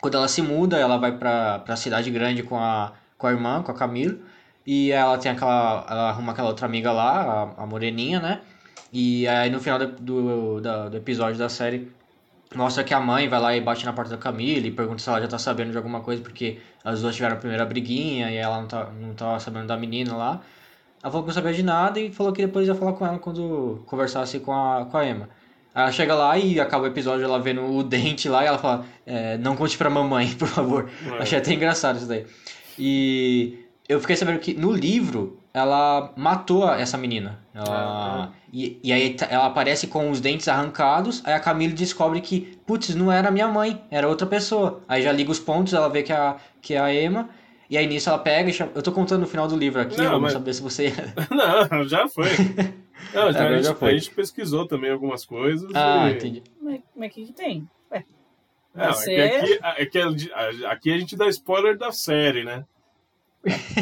Quando ela se muda, ela vai pra, pra cidade grande com a, com a irmã, com a Camila. E ela tem aquela. Ela arruma aquela outra amiga lá, a, a Moreninha, né? E aí no final do, do, do episódio da série mostra que a mãe vai lá e bate na porta da Camila e pergunta se ela já tá sabendo de alguma coisa, porque as duas tiveram a primeira briguinha e ela não, tá, não tava sabendo da menina lá. Ela falou que não sabia de nada e falou que depois ia falar com ela quando conversasse com a, com a Emma. Ela chega lá e acaba o episódio ela vendo o dente lá e ela fala: é, Não conte pra mamãe, <laughs> por favor. É. Achei até engraçado isso daí. E eu fiquei sabendo que no livro ela matou essa menina. Ela, e, e aí tá- ela aparece com os dentes arrancados. Aí a Camille descobre que, putz, não era minha mãe, era outra pessoa. Aí já liga os pontos, ela vê que é a, que é a Emma. E aí nisso ela pega e chama... Eu tô contando no final do livro aqui, Não, vamos mas- saber se você. <laughs> Não, já foi. <laughs> Não, então a, já gente, foi. a gente pesquisou também algumas coisas. ah, e- entendi. Mas o que, que tem? Ué, Não, é Você- que aqui, é que a- aqui a gente dá spoiler da série, né?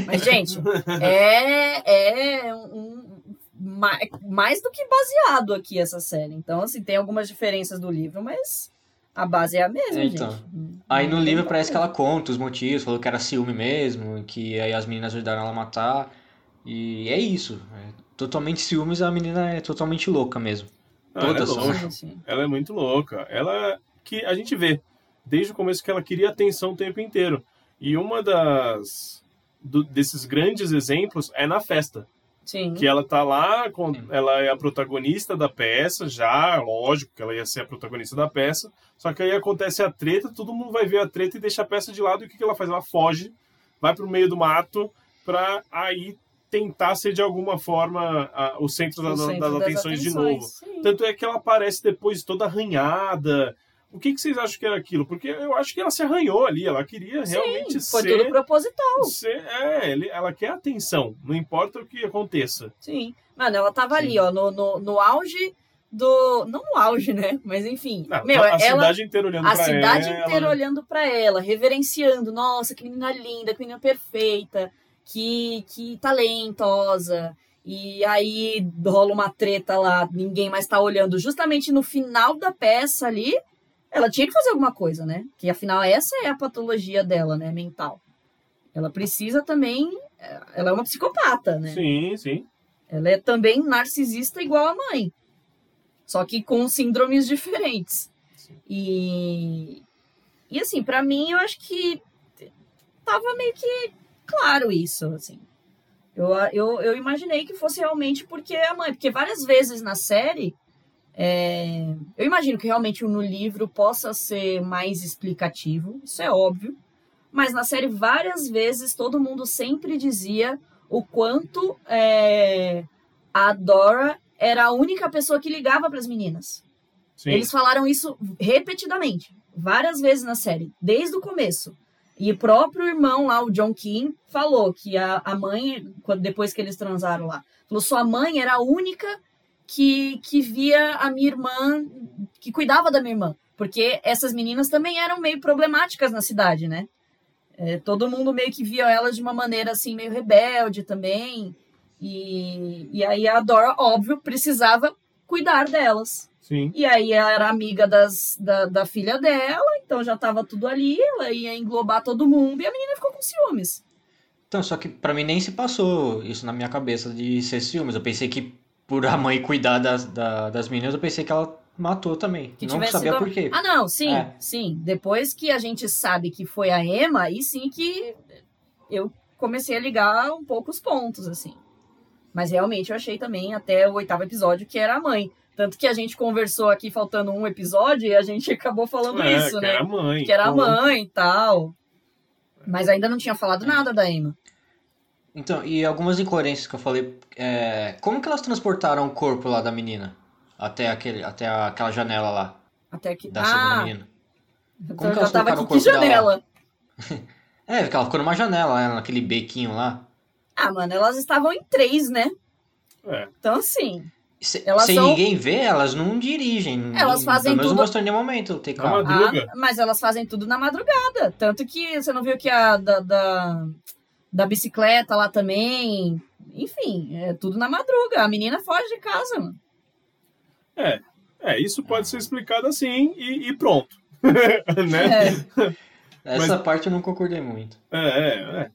Mas, gente, é, é um, um- ma- mais do que baseado aqui essa série. Então, assim, tem algumas diferenças do livro, mas a base é a mesma, É, então. gente. Aí no livro parece que ela conta os motivos, falou que era ciúme mesmo, que aí as meninas ajudaram ela a matar. E é isso. Totalmente ciúmes, a menina é totalmente louca mesmo. Ah, Todas ela é louca. Ela é muito louca. Ela que a gente vê desde o começo que ela queria atenção o tempo inteiro. E uma das do- desses grandes exemplos é na festa, Sim. que ela tá lá, com, ela é a protagonista da peça, já, lógico que ela ia ser a protagonista da peça. Só que aí acontece a treta, todo mundo vai ver a treta e deixa a peça de lado. E o que, que ela faz? Ela foge, vai pro meio do mato pra aí tentar ser de alguma forma a- o centro, da- O centro das atenções de novo. sim. Tanto é que ela aparece depois toda arranhada. O que, que vocês acham que era aquilo? Porque eu acho que ela se arranhou ali, ela queria realmente Foi ser, tudo proposital. ser- É, ela quer atenção, não importa o que aconteça. Sim. Mano, ela tava Sim. ali, ó, no, no, no auge do. Não no auge, né? Mas enfim. Não, Meu, a ela. cidade inteira olhando A pra cidade ela. inteira olhando pra ela, reverenciando. Nossa, que menina linda, que menina perfeita, que, que talentosa. E aí rola uma treta lá, ninguém mais tá olhando. Justamente no final da peça ali, ela tinha que fazer alguma coisa, né? Que afinal essa é a patologia dela, né? Mental. Ela precisa também. eh, Ela é uma psicopata, né? Sim, sim. Ela é também narcisista igual a mãe. Só que com síndromes diferentes. Sim. E. E assim, pra mim, eu acho que tava meio que claro isso, assim. Eu, eu, eu imaginei que fosse realmente porque a mãe, porque várias vezes na série, é, eu imagino que realmente no livro possa ser mais explicativo, isso é óbvio, mas na série várias vezes todo mundo sempre dizia o quanto é, a Dora era a única pessoa que ligava para as meninas. Sim. Eles falaram isso repetidamente, várias vezes na série, desde o começo. E o próprio irmão lá, o John King, falou que a, a mãe, quando, depois que eles transaram lá, falou: sua mãe era a única que, que via a minha irmã, que cuidava da minha irmã. Porque essas meninas também eram meio problemáticas na cidade, né? É, todo mundo meio que via elas de uma maneira assim, meio rebelde também. E, e aí a Dora, óbvio, precisava cuidar delas. Sim. E aí ela era amiga das, da, da filha dela, então já tava tudo ali, ela ia englobar todo mundo e a menina ficou com ciúmes. Então, só que pra mim nem se passou isso na minha cabeça de ser ciúmes. Eu pensei que por a mãe cuidar das, da- das meninas, eu pensei que ela matou também. Que não tivesse sabia sido- por quê. Ah, não, sim, É. sim. Depois que a gente sabe que foi a Emma, aí sim que eu comecei a ligar um pouco os pontos, assim. Mas realmente eu achei também até o oitavo episódio que era a mãe. Tanto que a gente conversou aqui faltando um episódio e a gente <laughs> acabou falando É, isso, que né? era a mãe. que era a mãe e tal. Mas ainda não tinha falado nada da Emma. Então, e algumas incoerências que eu falei. é, Como que elas transportaram o corpo lá da menina? Até, aquele, até aquela janela lá, Até que. da segunda ah, menina. então Como eu que elas tava aqui. o Que corpo dela? janela? <laughs> É, porque ela ficou numa janela, né, naquele bequinho lá. Ah, mano, elas estavam em três, né? É. Então, assim. Se- Elas sem são- ninguém ver, elas não dirigem. Elas fazem tudo- não mostrou em nenhum momento ter carro. Ah, mas elas fazem tudo na madrugada. Tanto que você não viu que a da, da, da bicicleta lá também. Enfim, é tudo na madruga. A menina foge de casa, mano. É. É, isso pode ser explicado assim e, e pronto. <laughs> né? É. Essa Mas- parte eu não concordei muito. É, é, é.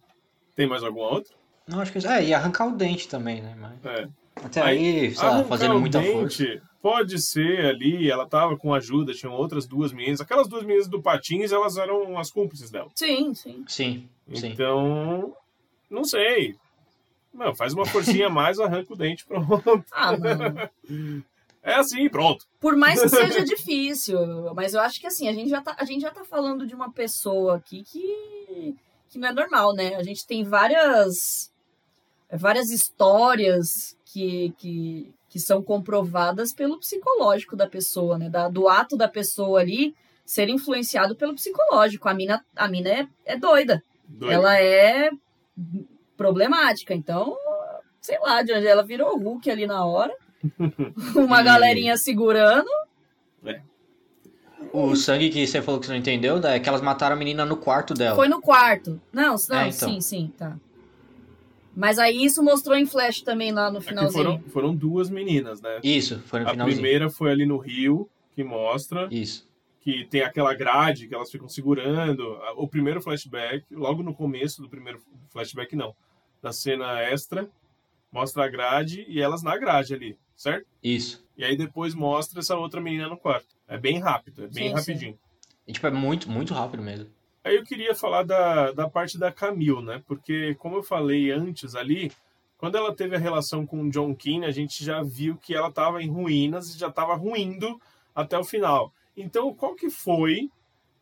Tem mais alguma outra? Não, acho que. É, e arrancar o dente também, né? Mas É. até aí, sei lá, Arrancar fazendo muita força. dente, Pode ser ali, ela tava com ajuda, tinham outras duas meninas. Aquelas duas meninas do Patins, elas eram as cúmplices dela. Sim, sim. Sim, sim. Então, não sei. Não, faz uma forcinha a mais, arranca o dente, <laughs> pronto. Ah, mano. É assim, pronto. Por mais que <laughs> seja difícil, mas eu acho que assim, a gente já tá, a gente já tá falando de uma pessoa aqui que, que não é normal, né? A gente tem várias várias histórias que, que, que são comprovadas pelo psicológico da pessoa, né? Da, do ato da pessoa ali ser influenciado pelo psicológico. A mina, a mina é, é doida. Doido. Ela é problemática. Então, sei lá, de onde ela virou Hulk ali na hora. <laughs> Uma E- galerinha segurando. O sangue que você falou que você não entendeu é que elas mataram a menina no quarto dela. Foi no quarto. Não, não É, então. sim, sim, tá. Mas aí isso mostrou em flash também lá no Aqui finalzinho. foram, foram duas meninas, né? Isso, foi no A finalzinho. primeira foi ali no Rio, que mostra Isso. que tem aquela grade que elas ficam segurando. O primeiro flashback, logo no começo do primeiro flashback, não. Da cena extra, mostra a grade e elas na grade ali, certo? Isso. E aí depois mostra essa outra menina no quarto. É bem rápido, é bem Sim, rapidinho. E, tipo, é muito, muito rápido mesmo. Aí eu queria falar da, da parte da Camille, né? Porque, como eu falei antes ali, quando ela teve a relação com o John Keane, a gente já viu que ela estava em ruínas e já estava ruindo até o final. Então, qual que foi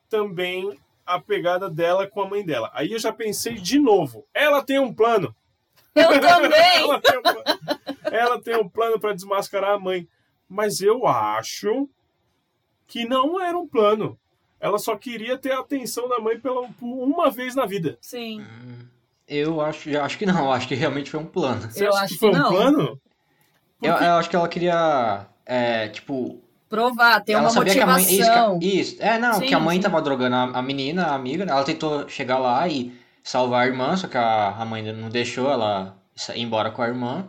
também a pegada dela com a mãe dela? Aí eu já pensei de novo. Ela tem um plano. Eu também! <laughs> Ela tem um plano, ela tem um plano para desmascarar a mãe. Mas eu acho que não era um plano. Ela só queria ter a atenção da mãe pela, por uma vez na vida. Sim. Eu acho, eu acho que não, eu acho que realmente foi um plano. Você Eu acha acho que foi que um não. plano? Eu, eu acho que ela queria, é, tipo, Provar, ter ela uma sabia que a mãe. Isso, motivação. isso. É, não, Sim, que a mãe sim. tava drogando a, a menina, a amiga, ela tentou chegar lá e salvar a irmã, só que a, a mãe não deixou ela ir embora com a irmã.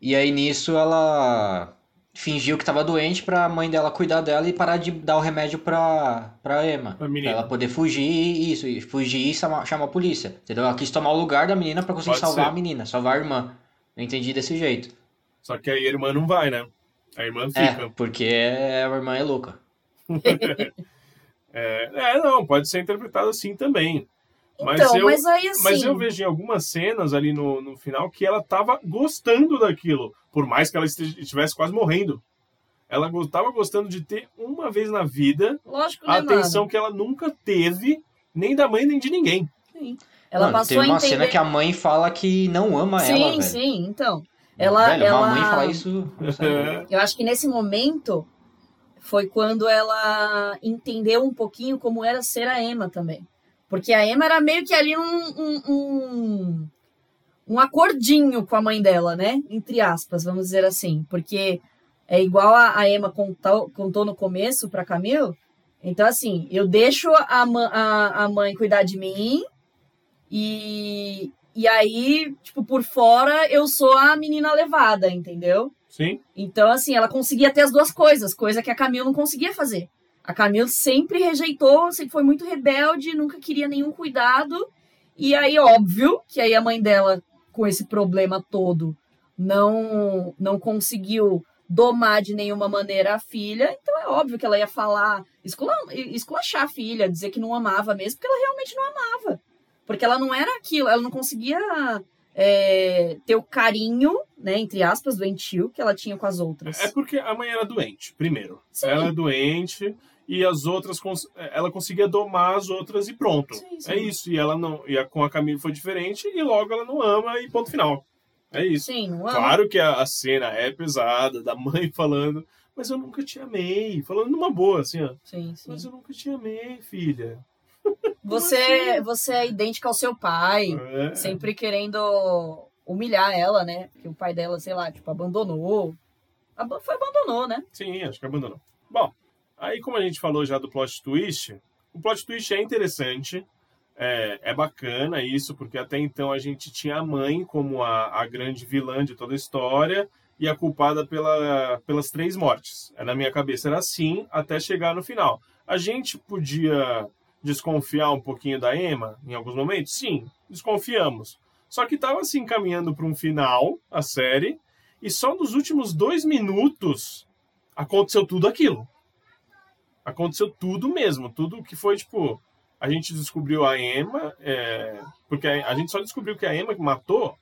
E aí nisso ela fingiu que tava doente pra mãe dela cuidar dela e parar de dar o remédio pra, pra Emma. Pra ela poder fugir, isso, e fugir e chamar, chamar a polícia. Entendeu? Ela quis tomar o lugar da menina pra conseguir Pode salvar ser. a menina, salvar a irmã. Eu entendi desse jeito. Só que aí a irmã não vai, né? A irmã É, fica. porque a irmã é louca. <laughs> É, é, não, pode ser interpretado assim também. Mas Então, eu- mas aí assim. Mas eu vejo em algumas cenas ali no, no final que ela tava gostando daquilo, por mais que ela estivesse quase morrendo. Ela go- tava gostando de ter uma vez na vida Lógico, a né, mano? atenção que ela nunca teve, nem da mãe nem de ninguém. Sim. Ela Mano, passou tem uma a entender. cena que a mãe fala que não ama sim, ela, velho. sim, então. Ela, velho, ela... uma mãe falar isso... <laughs> Eu acho que nesse momento foi quando ela entendeu um pouquinho como era ser a Emma também. Porque a Emma era meio que ali um, um, um, um acordinho com a mãe dela, né? Entre aspas, vamos dizer assim. Porque é igual a, a Emma contou, contou no começo pra Camille. Então, assim, eu deixo a, a, a mãe cuidar de mim e, e aí, tipo, por fora eu sou a menina levada, entendeu? sim, Então, assim, ela conseguia ter as duas coisas, coisa que a Camille não conseguia fazer. A Camille sempre rejeitou, sempre foi muito rebelde, nunca queria nenhum cuidado. E aí, óbvio, que aí a mãe dela, com esse problema todo, não, não conseguiu domar de nenhuma maneira a filha. Então é óbvio que ela ia falar, escula- esculachar a filha, dizer que não amava mesmo, porque ela realmente não amava. Porque ela não era aquilo, ela não conseguia é, ter o carinho, né, entre aspas, doentio que ela tinha com as outras. é porque a mãe era doente, primeiro. Sim. Ela é doente e as outras cons- ela conseguia domar as outras e pronto. Sim, sim. É isso. E ela não, e a, com a Camille foi diferente e logo ela não ama e ponto final. É isso. Sim, não ama. Claro que a, a cena é pesada, da mãe <laughs> falando, mas eu nunca te amei. Falando numa boa, assim, ó. Sim, sim. Mas eu nunca te amei, filha. <laughs> Você, você é idêntica ao seu pai, É. sempre querendo humilhar ela, né? Porque o pai dela, sei lá, tipo, abandonou. Aba- Foi abandonou, né? Sim, acho que abandonou. Bom, aí como a gente falou já do plot twist, o plot twist é interessante, é, é bacana isso, porque até então a gente tinha a mãe como a, a grande vilã de toda a história e a culpada pela, pelas três mortes. É, Na minha cabeça era assim, até chegar no final. A gente podia desconfiar um pouquinho da Emma em alguns momentos? Sim, desconfiamos. Só que estava se encaminhando para um final, a série, e só nos últimos dois minutos aconteceu tudo aquilo. Aconteceu tudo mesmo. Tudo que foi, tipo. A gente descobriu a Emma. é, porque a, a gente só descobriu que a Emma que matou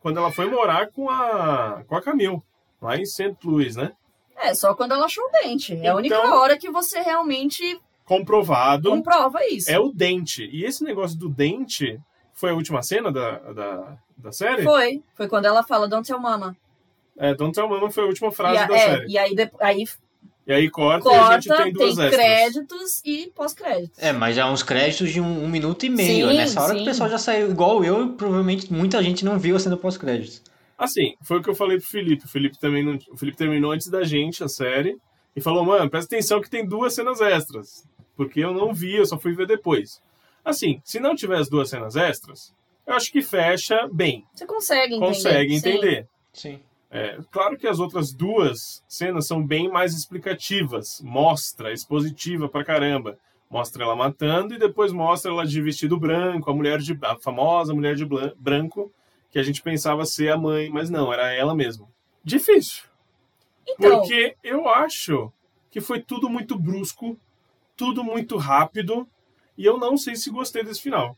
quando ela foi morar com a, com a Camille. Lá em St. Louis, né? É, só quando ela achou o dente. É a única Então- hora que você realmente Comprovado. comprova isso. É o dente. E esse negócio do dente foi a última cena da, da, da série? Foi. Foi quando ela fala Don't Tell Mama. É, Don't Tell Mama foi a última frase a- da é, série. e aí, aí E aí corta, e a corta, gente tem tem, duas extras. créditos e pós-créditos. É, mas é uns créditos de um, um minuto e meio. Sim, Nessa hora que sim. o pessoal já saiu, igual eu, e provavelmente muita gente não viu a cena pós-créditos. Assim, foi o que eu falei pro Felipe. O Felipe também não, o Felipe terminou antes da gente a série e falou: "Mano, presta atenção que tem duas cenas extras, porque eu não vi, eu só fui ver depois". Assim, se não tiver as duas cenas extras, eu acho que fecha bem. Você consegue entender. Consegue sim. entender. Sim. É, claro que as outras duas cenas são bem mais explicativas. Mostra, expositiva pra caramba. Mostra ela matando e depois mostra ela de vestido branco, a mulher de a famosa mulher de branco que a gente pensava ser a mãe, mas não, era ela mesma. Difícil, Então, porque eu acho que foi tudo muito brusco, tudo muito rápido, e eu não sei se gostei desse final.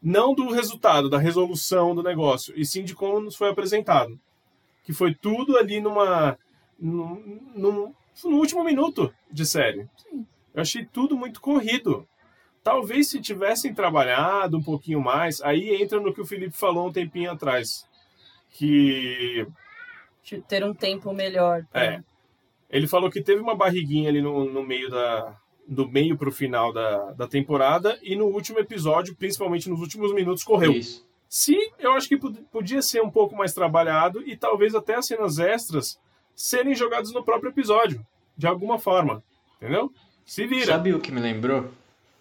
Não do resultado, da resolução do negócio, e sim de como nos foi apresentado. Que foi tudo ali numa. num, num- no último minuto de série. Eu achei tudo muito corrido. Talvez se tivessem trabalhado um pouquinho mais, aí entra no que o Felipe falou um tempinho atrás. Que de ter um tempo melhor. pra- É. Ele falou que teve uma barriguinha ali no, no meio da. Do meio pro final da, da temporada e no último episódio, principalmente nos últimos minutos, correu. Isso. Se eu acho que pod- podia ser um pouco mais trabalhado e talvez até as cenas extras serem jogadas no próprio episódio, de alguma forma. Entendeu? Se vira. Sabe o que me lembrou?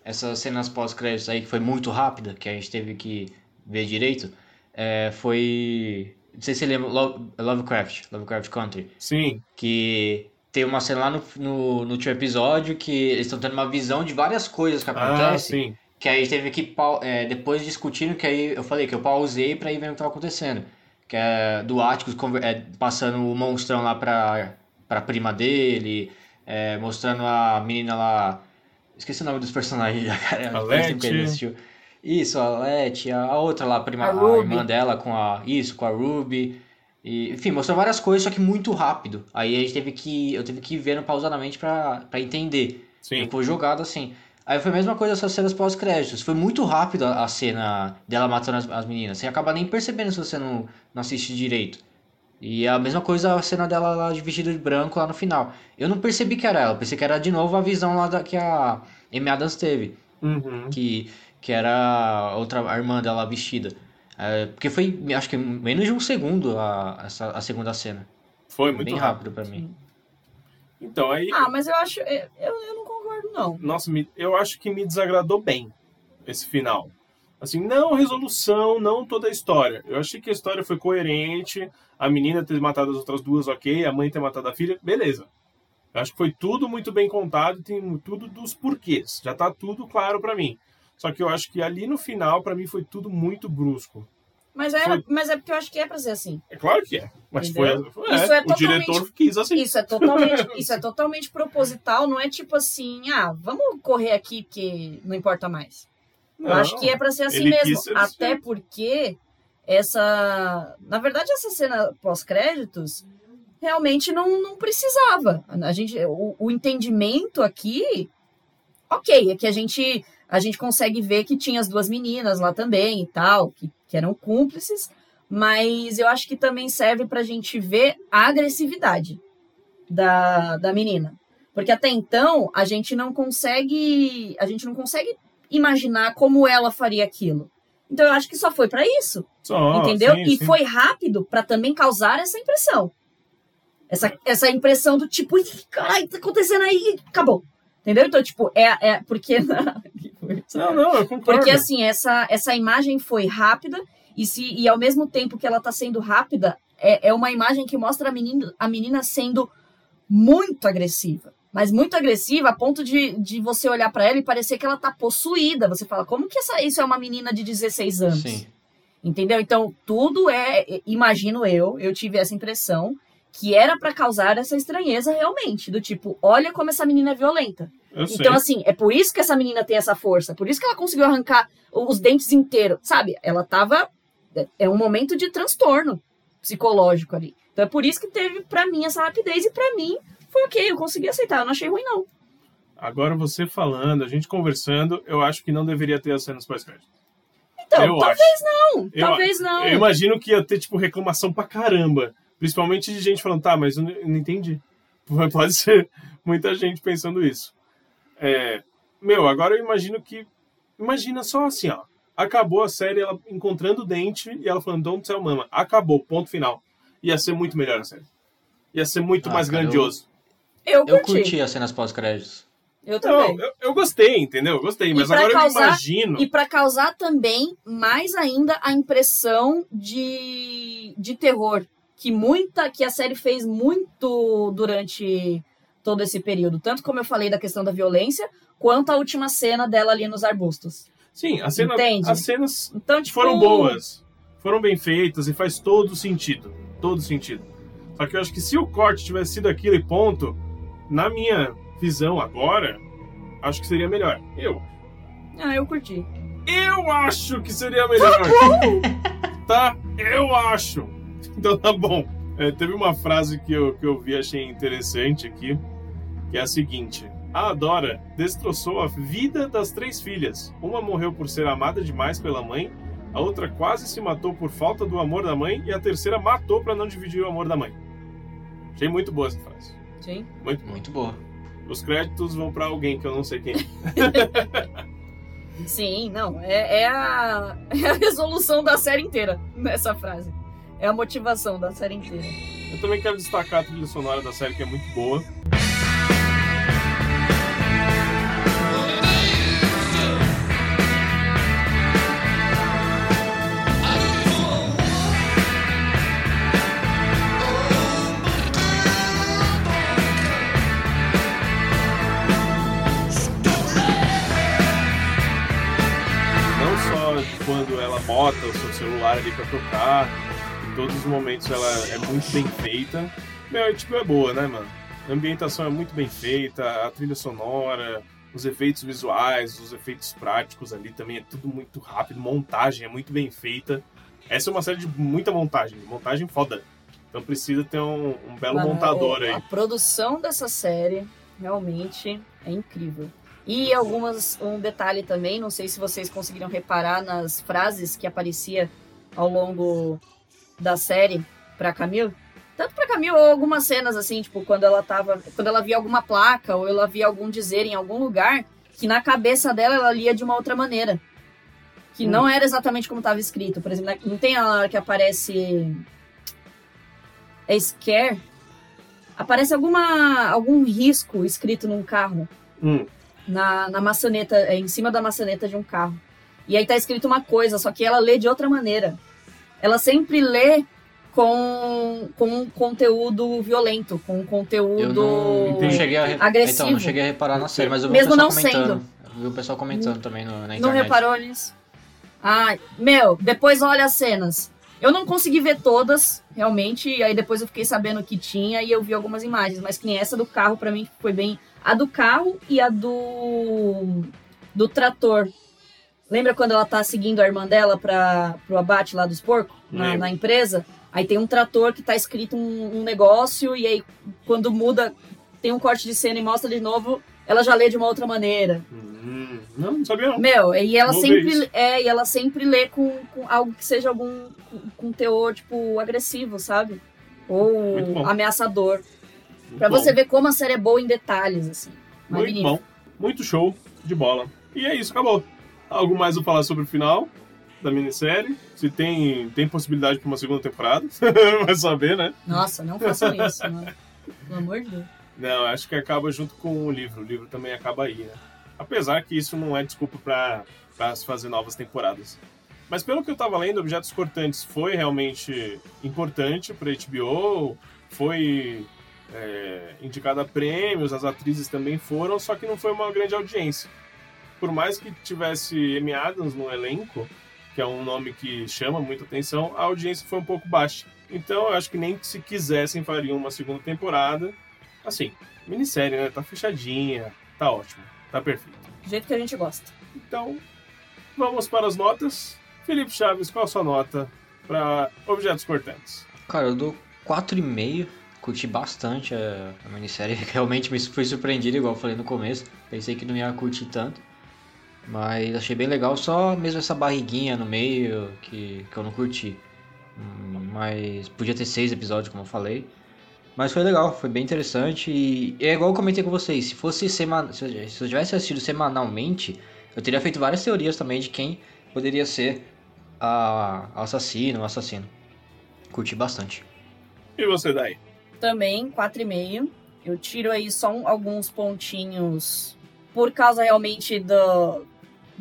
Essas cenas pós-créditos aí que foi muito rápida, que a gente teve que ver direito, é, foi. Não sei se você lembra, Love- Lovecraft, Lovecraft Country. Sim, Que tem uma cena lá no, no, no último episódio que eles estão tendo uma visão de várias coisas que ah, acontecem. sim. Que aí teve que, é, depois discutindo, que aí eu falei que eu pausei pra ir ver o que tava acontecendo. Que é do Atticus é, passando o monstrão lá pra, pra prima dele, é, mostrando a menina lá. Esqueci o nome dos personagens já, cara. A <laughs> assistiu. Isso, a Letty, a outra lá, a, prima, A a irmã dela com a. Isso, com a Ruby. E, enfim, mostrou várias coisas, só que muito rápido. Aí a gente teve que. Eu tive que ir vendo pausadamente pra, pra entender. Sim. Foi jogado assim. Aí foi a mesma coisa essas cenas pós-créditos. Foi muito rápido a, a cena dela matando as, as meninas. Você acaba nem percebendo se você não, não assiste direito. E é a mesma coisa a cena dela lá de vestido de branco lá no final. Eu não percebi que era ela, eu pensei que era de novo a visão lá da, que a Amy Adams teve Uhum. que, que era a outra a irmã dela vestida. É, porque foi, acho que menos de um segundo a, essa, a segunda cena. Foi muito Bem rápido. rápido pra mim. Então, aí. Ah, mas eu acho. Eu, eu não concordo, não. Nossa, eu acho que me desagradou bem esse final. Assim, não resolução, não toda a história. Eu achei que a história foi coerente, a menina ter matado as outras duas, ok, a mãe ter matado a filha, beleza. Eu acho que foi tudo muito bem contado tem tudo dos porquês. Já tá tudo claro pra mim. Só que eu acho que ali no final, pra mim, foi tudo muito brusco. Mas é, Foi- mas é porque eu acho que é pra ser assim. É claro que é. Mas foi, Entendeu? foi- é, Isso é o totalmente- diretor quis assim. Isso é totalmente, <laughs> isso é totalmente proposital, não é tipo assim, ah, vamos correr aqui porque não importa mais. Eu Não, acho que é pra ser assim mesmo. ser assim. Até porque essa. Na verdade, essa cena pós-créditos realmente não, não precisava. A gente, o, o entendimento aqui, ok, é que a gente, a gente consegue ver que tinha as duas meninas lá também e tal, que, que eram cúmplices, mas eu acho que também serve pra gente ver a agressividade da, da menina. Porque até então a gente não consegue. A gente não consegue imaginar como ela faria aquilo. Então eu acho que só foi pra isso, Só, entendeu? sim, e sim. foi rápido pra também causar essa impressão. Essa, essa impressão do tipo, "Ih, caralho, tá acontecendo aí, acabou. Entendeu? Então, tipo, é, é porque. <laughs> Não, não, eu concordo. Porque assim, essa, essa imagem foi rápida e, se, e ao mesmo tempo que ela tá sendo rápida, é, é uma imagem que mostra a menina, a menina sendo muito agressiva. Mas muito agressiva a ponto de, de você olhar pra ela e parecer que ela tá possuída. Você fala, como que essa, isso é uma menina de 16 anos? Sim. Entendeu? Então, tudo é, imagino eu, eu tive essa impressão, que era pra causar essa estranheza realmente. Do tipo, olha como essa menina é violenta. Eu sei. Então, assim, é por isso que essa menina tem essa força. Por isso que ela conseguiu arrancar os dentes inteiros. Sabe? Ela tava. é- É um momento de transtorno psicológico ali. Então é por isso que teve, pra mim, essa rapidez. E pra mim, foi ok. Eu consegui aceitar. Eu não achei ruim, não. Agora você falando, a gente conversando, eu acho que não deveria ter as cenas pós-crédito. Então, eu talvez acho. não. Eu- talvez não. Eu imagino que ia ter, tipo, reclamação pra caramba. Principalmente de gente falando, tá, mas eu não, eu entendi. <laughs> Pode ser muita gente pensando isso. É, meu, agora eu imagino que. Imagina só assim, ó. Acabou a série, ela encontrando o dente e ela falando, don't tell mama. Acabou, ponto final. Ia ser muito melhor a série. Ia ser muito Ah, mais cara, grandioso. Eu Eu curti. curti as cenas pós-créditos. Eu também. Não, eu, eu gostei, entendeu? Eu gostei, mas agora causar- eu imagino. E pra causar também mais ainda a impressão de, de terror que muita que a série fez muito durante todo esse período, tanto como eu falei da questão da violência, quanto a última cena dela ali nos arbustos. Sim, a cena- Entende? as cenas Então, tipo, foram boas, foram bem feitas e faz todo sentido. Todo sentido. Só que eu acho que se o corte tivesse sido aquilo e ponto, na minha visão agora, acho que seria melhor. Eu. Ah, eu curti. Eu acho que seria melhor. Tá? <laughs> Eu acho. <laughs> Então tá bom. É, teve uma frase que eu, que eu vi achei interessante aqui, que é a seguinte. A Dora destroçou a vida das três filhas. Uma morreu por ser amada demais pela mãe, a outra quase se matou por falta do amor da mãe e a terceira matou para não dividir o amor da mãe. Achei muito boa essa frase. Sim. Muito. Muito boa. Os créditos vão para alguém que eu não sei quem. é. <laughs> Sim, não. É, é a, <laughs> é a resolução da série inteira nessa frase. É a motivação da série inteira. Eu também quero destacar a trilha sonora da série que é muito boa. Quando ela bota o seu celular ali pra tocar, em todos os momentos ela é muito bem feita. Meu, é, tipo, é boa, né, mano? A ambientação é muito bem feita, a trilha sonora, os efeitos visuais, os efeitos práticos ali também é tudo muito rápido, montagem é muito bem feita. Essa é uma série de muita montagem, montagem foda. Então precisa ter um, um belo Mano, montador o- aí. A produção dessa série realmente é incrível. E algumas um detalhe também, não sei se vocês conseguiram reparar nas frases que aparecia ao longo da série pra Camille. Tanto pra Camille ou algumas cenas assim, tipo, quando ela tava, quando ela via alguma placa ou ela via algum dizer em algum lugar, que na cabeça dela ela lia de uma outra maneira. Que Hum. não era exatamente como estava escrito. Por exemplo, não tem a hora que aparece é scare, aparece alguma algum risco escrito num carro Hum, na, na maçaneta, é, em cima da maçaneta de um carro. E aí tá escrito uma coisa, só que ela lê de outra maneira. Ela sempre lê com, com um conteúdo violento, com um conteúdo. Eu não, não cheguei a re- agressivo. Então, não cheguei a reparar na série, mas eu vi Mesmo o pessoal não comentando. sendo. Eu vi o pessoal comentando também no, na Não internet. reparou nisso? Ah, meu, depois olha as cenas. Eu não consegui ver todas, realmente, e aí depois eu fiquei sabendo que tinha e eu vi algumas imagens, mas que nem essa do carro pra mim foi bem. A do carro e a do. do trator. Lembra quando ela tá seguindo a irmã dela para pro abate lá dos porcos, na, na empresa? Aí tem um trator que tá escrito um, um negócio, e aí quando muda, tem um corte de cena e mostra de novo, ela já lê de uma outra maneira. hum, não, não sabia não. Meu, e ela Vou sempre é, e ela sempre lê com, com algo que seja algum com, com teor tipo agressivo, sabe? Ou ameaçador. Pra Bom, você ver como a série é boa em detalhes assim. Muito bom, muito show de bola. E é isso, acabou. Algo mais a falar sobre o final da minissérie? Se tem, tem possibilidade para uma segunda temporada? <laughs> Vai saber, né? Nossa, não façam isso, mano. Pelo amor de Deus. Não, acho que acaba junto com o livro. O livro também acaba aí, né? Apesar que isso não é desculpa para se fazer novas temporadas. Mas pelo que eu tava lendo, Objetos Cortantes foi realmente importante para HBO, foi é, indicada a prêmios, as atrizes também foram, só que não foi uma grande audiência. Por mais que tivesse Amy Adams no elenco, que é um nome que chama muita atenção, a audiência foi um pouco baixa. Então eu acho que nem se quisessem fariam uma segunda temporada. Assim, minissérie, né? Tá fechadinha, tá ótimo, tá perfeito. Do jeito que a gente gosta. Então, vamos para as notas. Felipe Chaves, qual a sua nota para Objetos Cortantes? Cara, eu dou 4,5. Curti bastante a, a minissérie. <laughs> Realmente me fui surpreendido, igual eu falei no começo. Pensei que não ia curtir tanto. Mas achei bem legal, só mesmo essa barriguinha no meio que, que eu não curti. Hum, Mas podia ter seis episódios, como eu falei. Mas foi legal, foi bem interessante. E é igual eu comentei com vocês: se fosse semana, se eu se eu tivesse assistido semanalmente, eu teria feito várias teorias também de quem poderia ser a a assassino, o assassino. Curti bastante. E você, daí? Também 4,5. Eu tiro aí só um- alguns pontinhos por causa realmente do,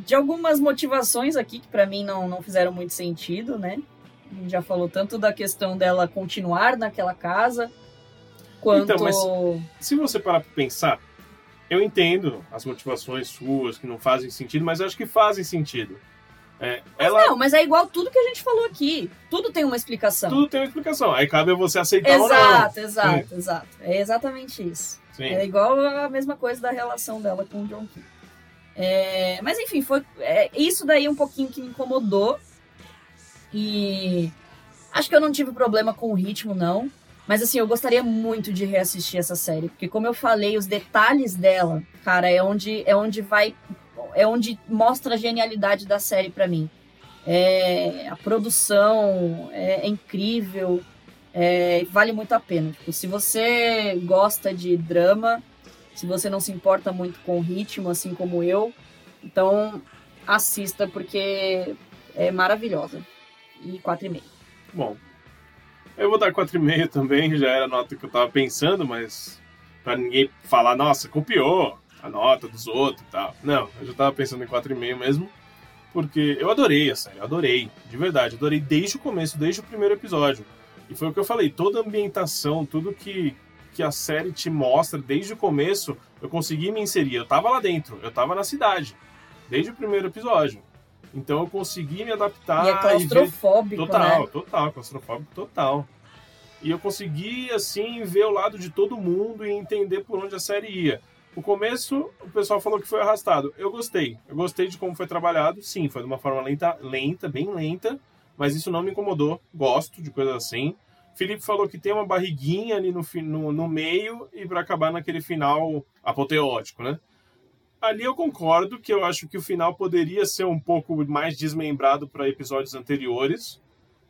de algumas motivações aqui que pra mim não, não fizeram muito sentido, né? A gente já falou tanto da questão dela continuar naquela casa, quanto. Então, mas- Se você parar para pensar, eu entendo as motivações suas que não fazem sentido, mas eu acho que fazem sentido. É, ela Não, mas é igual tudo que a gente falou aqui. Tudo tem uma explicação. tudo tem uma explicação. Aí cabe você aceitar ou não. Exato, exato, exato. É exatamente isso. Sim. É igual a mesma coisa da relação dela com o John Key. É, mas enfim, foi é, isso daí um pouquinho que me incomodou. E acho que eu não tive problema com o ritmo, não. Mas assim, eu gostaria muito de reassistir essa série. Porque como eu falei, os detalhes dela, cara, é onde, é onde vai. É onde mostra a genialidade da série pra mim. É, a produção é, é incrível. É, vale muito a pena. Tipo, se você gosta de drama, se você não se importa muito com o ritmo, assim como eu, então assista porque é maravilhosa. E 4,5. Bom, eu vou dar 4,5 também, já era a nota que eu tava pensando, mas pra ninguém falar, nossa, copiou a nota dos outros e tal. Não, eu já tava pensando em 4,5 mesmo, porque eu adorei a série, adorei, de verdade, adorei desde o começo, desde o primeiro episódio. E foi o que eu falei, toda a ambientação, tudo que, que a série te mostra desde o começo, eu consegui me inserir. Eu tava lá dentro, eu tava na cidade, desde o primeiro episódio. Então eu consegui me adaptar e é ver claustrofóbico, Total, né? total, claustrofóbico total. E eu consegui, assim, ver o lado de todo mundo e entender por onde a série ia. O começo, o pessoal falou que foi arrastado. Eu gostei. Eu gostei de como foi trabalhado. Sim, foi de uma forma lenta, lenta, bem lenta, mas isso não me incomodou. Gosto de coisas assim. Felipe falou que tem uma barriguinha ali no, no, no meio e para acabar naquele final apoteótico, né? Ali eu concordo que eu acho que o final poderia ser um pouco mais desmembrado para episódios anteriores,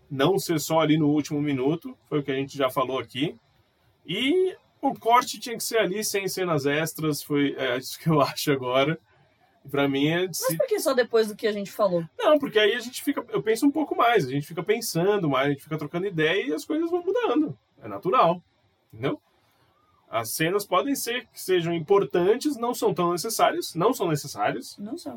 não ser só ali no último minuto, foi o que a gente já falou aqui. E o corte tinha que ser ali sem cenas extras, foi é, <laughs> isso que eu acho agora. Para mim é de Mas por que só depois do que a gente falou? não, porque aí a gente fica. Eu penso um pouco mais, a gente fica pensando mais, a gente fica trocando ideia e as coisas vão mudando. É natural. Entendeu? As cenas podem ser que sejam importantes, não são tão necessárias, não são necessárias, Não sei.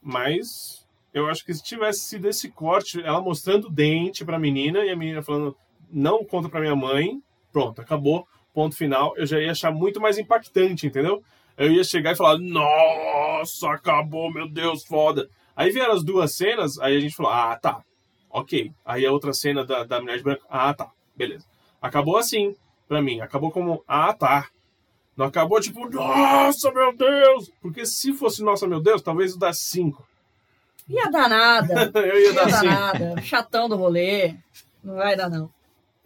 mas eu acho que se tivesse sido esse corte, ela mostrando o dente pra menina e a menina falando, não conta pra minha mãe, pronto, acabou, ponto final, eu já ia achar muito mais impactante, entendeu? Eu ia chegar e falar, nossa, acabou, meu Deus, foda. Aí vieram as duas cenas, aí a gente falou, ah, tá, ok. Aí a outra cena da, da mulher de branco, ah, tá, beleza. Acabou assim, pra mim, acabou como, ah, tá. Não acabou tipo, nossa, meu Deus! Porque se fosse, nossa, meu Deus, talvez eu desse cinco. Ia dar nada. <laughs> Eu ia Ia dar dar cinco. nada. Chatão do rolê. Não vai dar, não.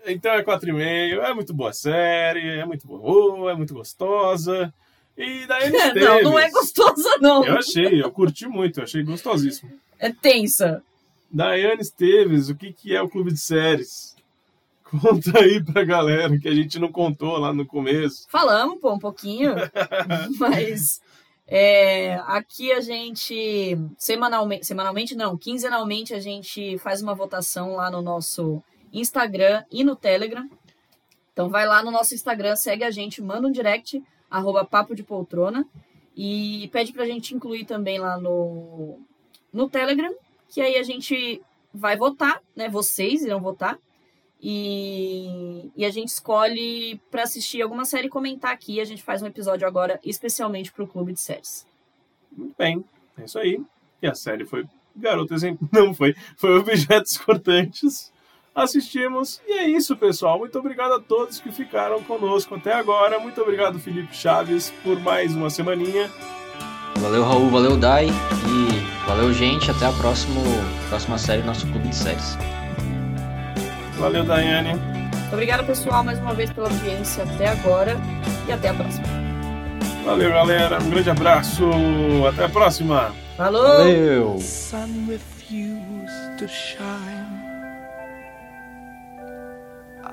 Então é 4,5, é muito boa série, é muito boa, é muito gostosa. E daí eles Não, não é gostosa, não. Eu achei, eu curti muito, eu achei gostosíssimo. É tensa. Daiane Esteves, o que, que é o Clube de Séries? <laughs> Conta aí pra galera que a gente não contou lá no começo. Falamos, pô, um pouquinho. <laughs> mas é, aqui a gente, semanalmente, semanalmente não, quinzenalmente a gente faz uma votação lá no nosso Instagram e no Telegram. Então vai lá no nosso Instagram, segue a gente, manda um direct, arroba papo de poltrona. E pede pra gente incluir também lá no, no Telegram, que aí a gente vai votar, né? Vocês irão votar. E, e a gente escolhe pra assistir alguma série e comentar aqui. A gente faz um episódio agora especialmente pro Clube de Séries. Muito bem, é isso aí. E a série foi Garoto Exemplo. <laughs> Não foi, foi Objetos Cortantes. Assistimos. E é isso, pessoal. Muito obrigado a todos que ficaram conosco até agora. Muito obrigado, Felipe Chaves, por mais uma semaninha. Valeu, Raul, valeu, Dai. E valeu, gente. Até a próxima, próxima série do nosso Clube de Séries. Valeu, Daiane. Muito obrigada, pessoal, mais uma vez pela audiência até agora. E até a próxima. Valeu, galera. Um grande abraço. Até a próxima. Falou! Valeu!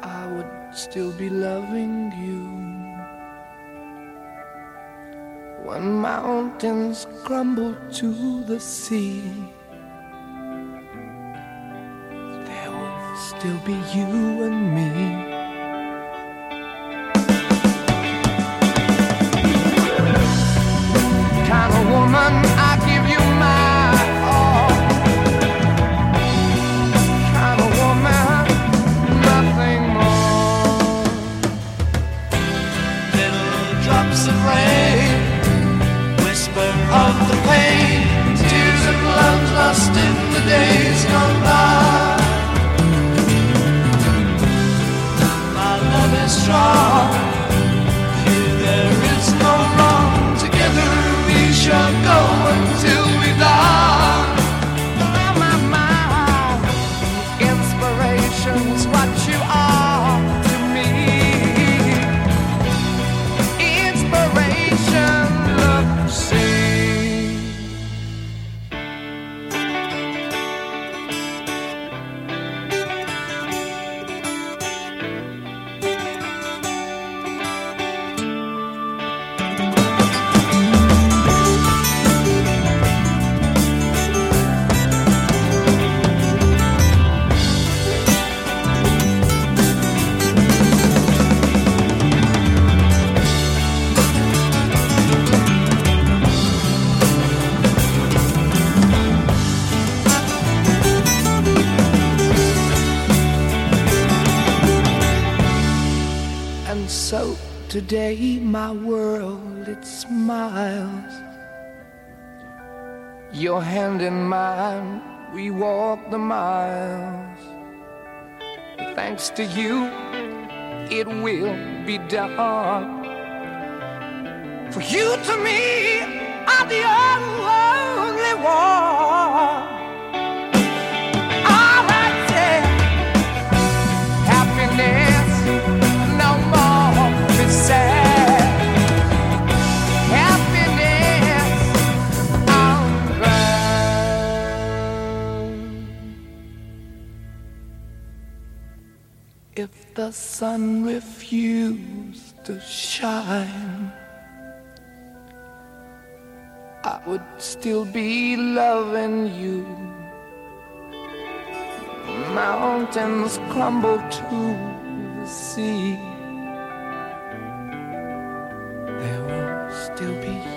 I would still be loving you. When mountains crumble to the sea, there will still be you and me. Kind of woman, lost in the days gone by. My love is strong. Your hand in mine, we walk the miles. Thanks to you, it will be done. For you to me are the only one. The sun refused to shine, I would still be loving you. Mountains crumble to the sea. There will still be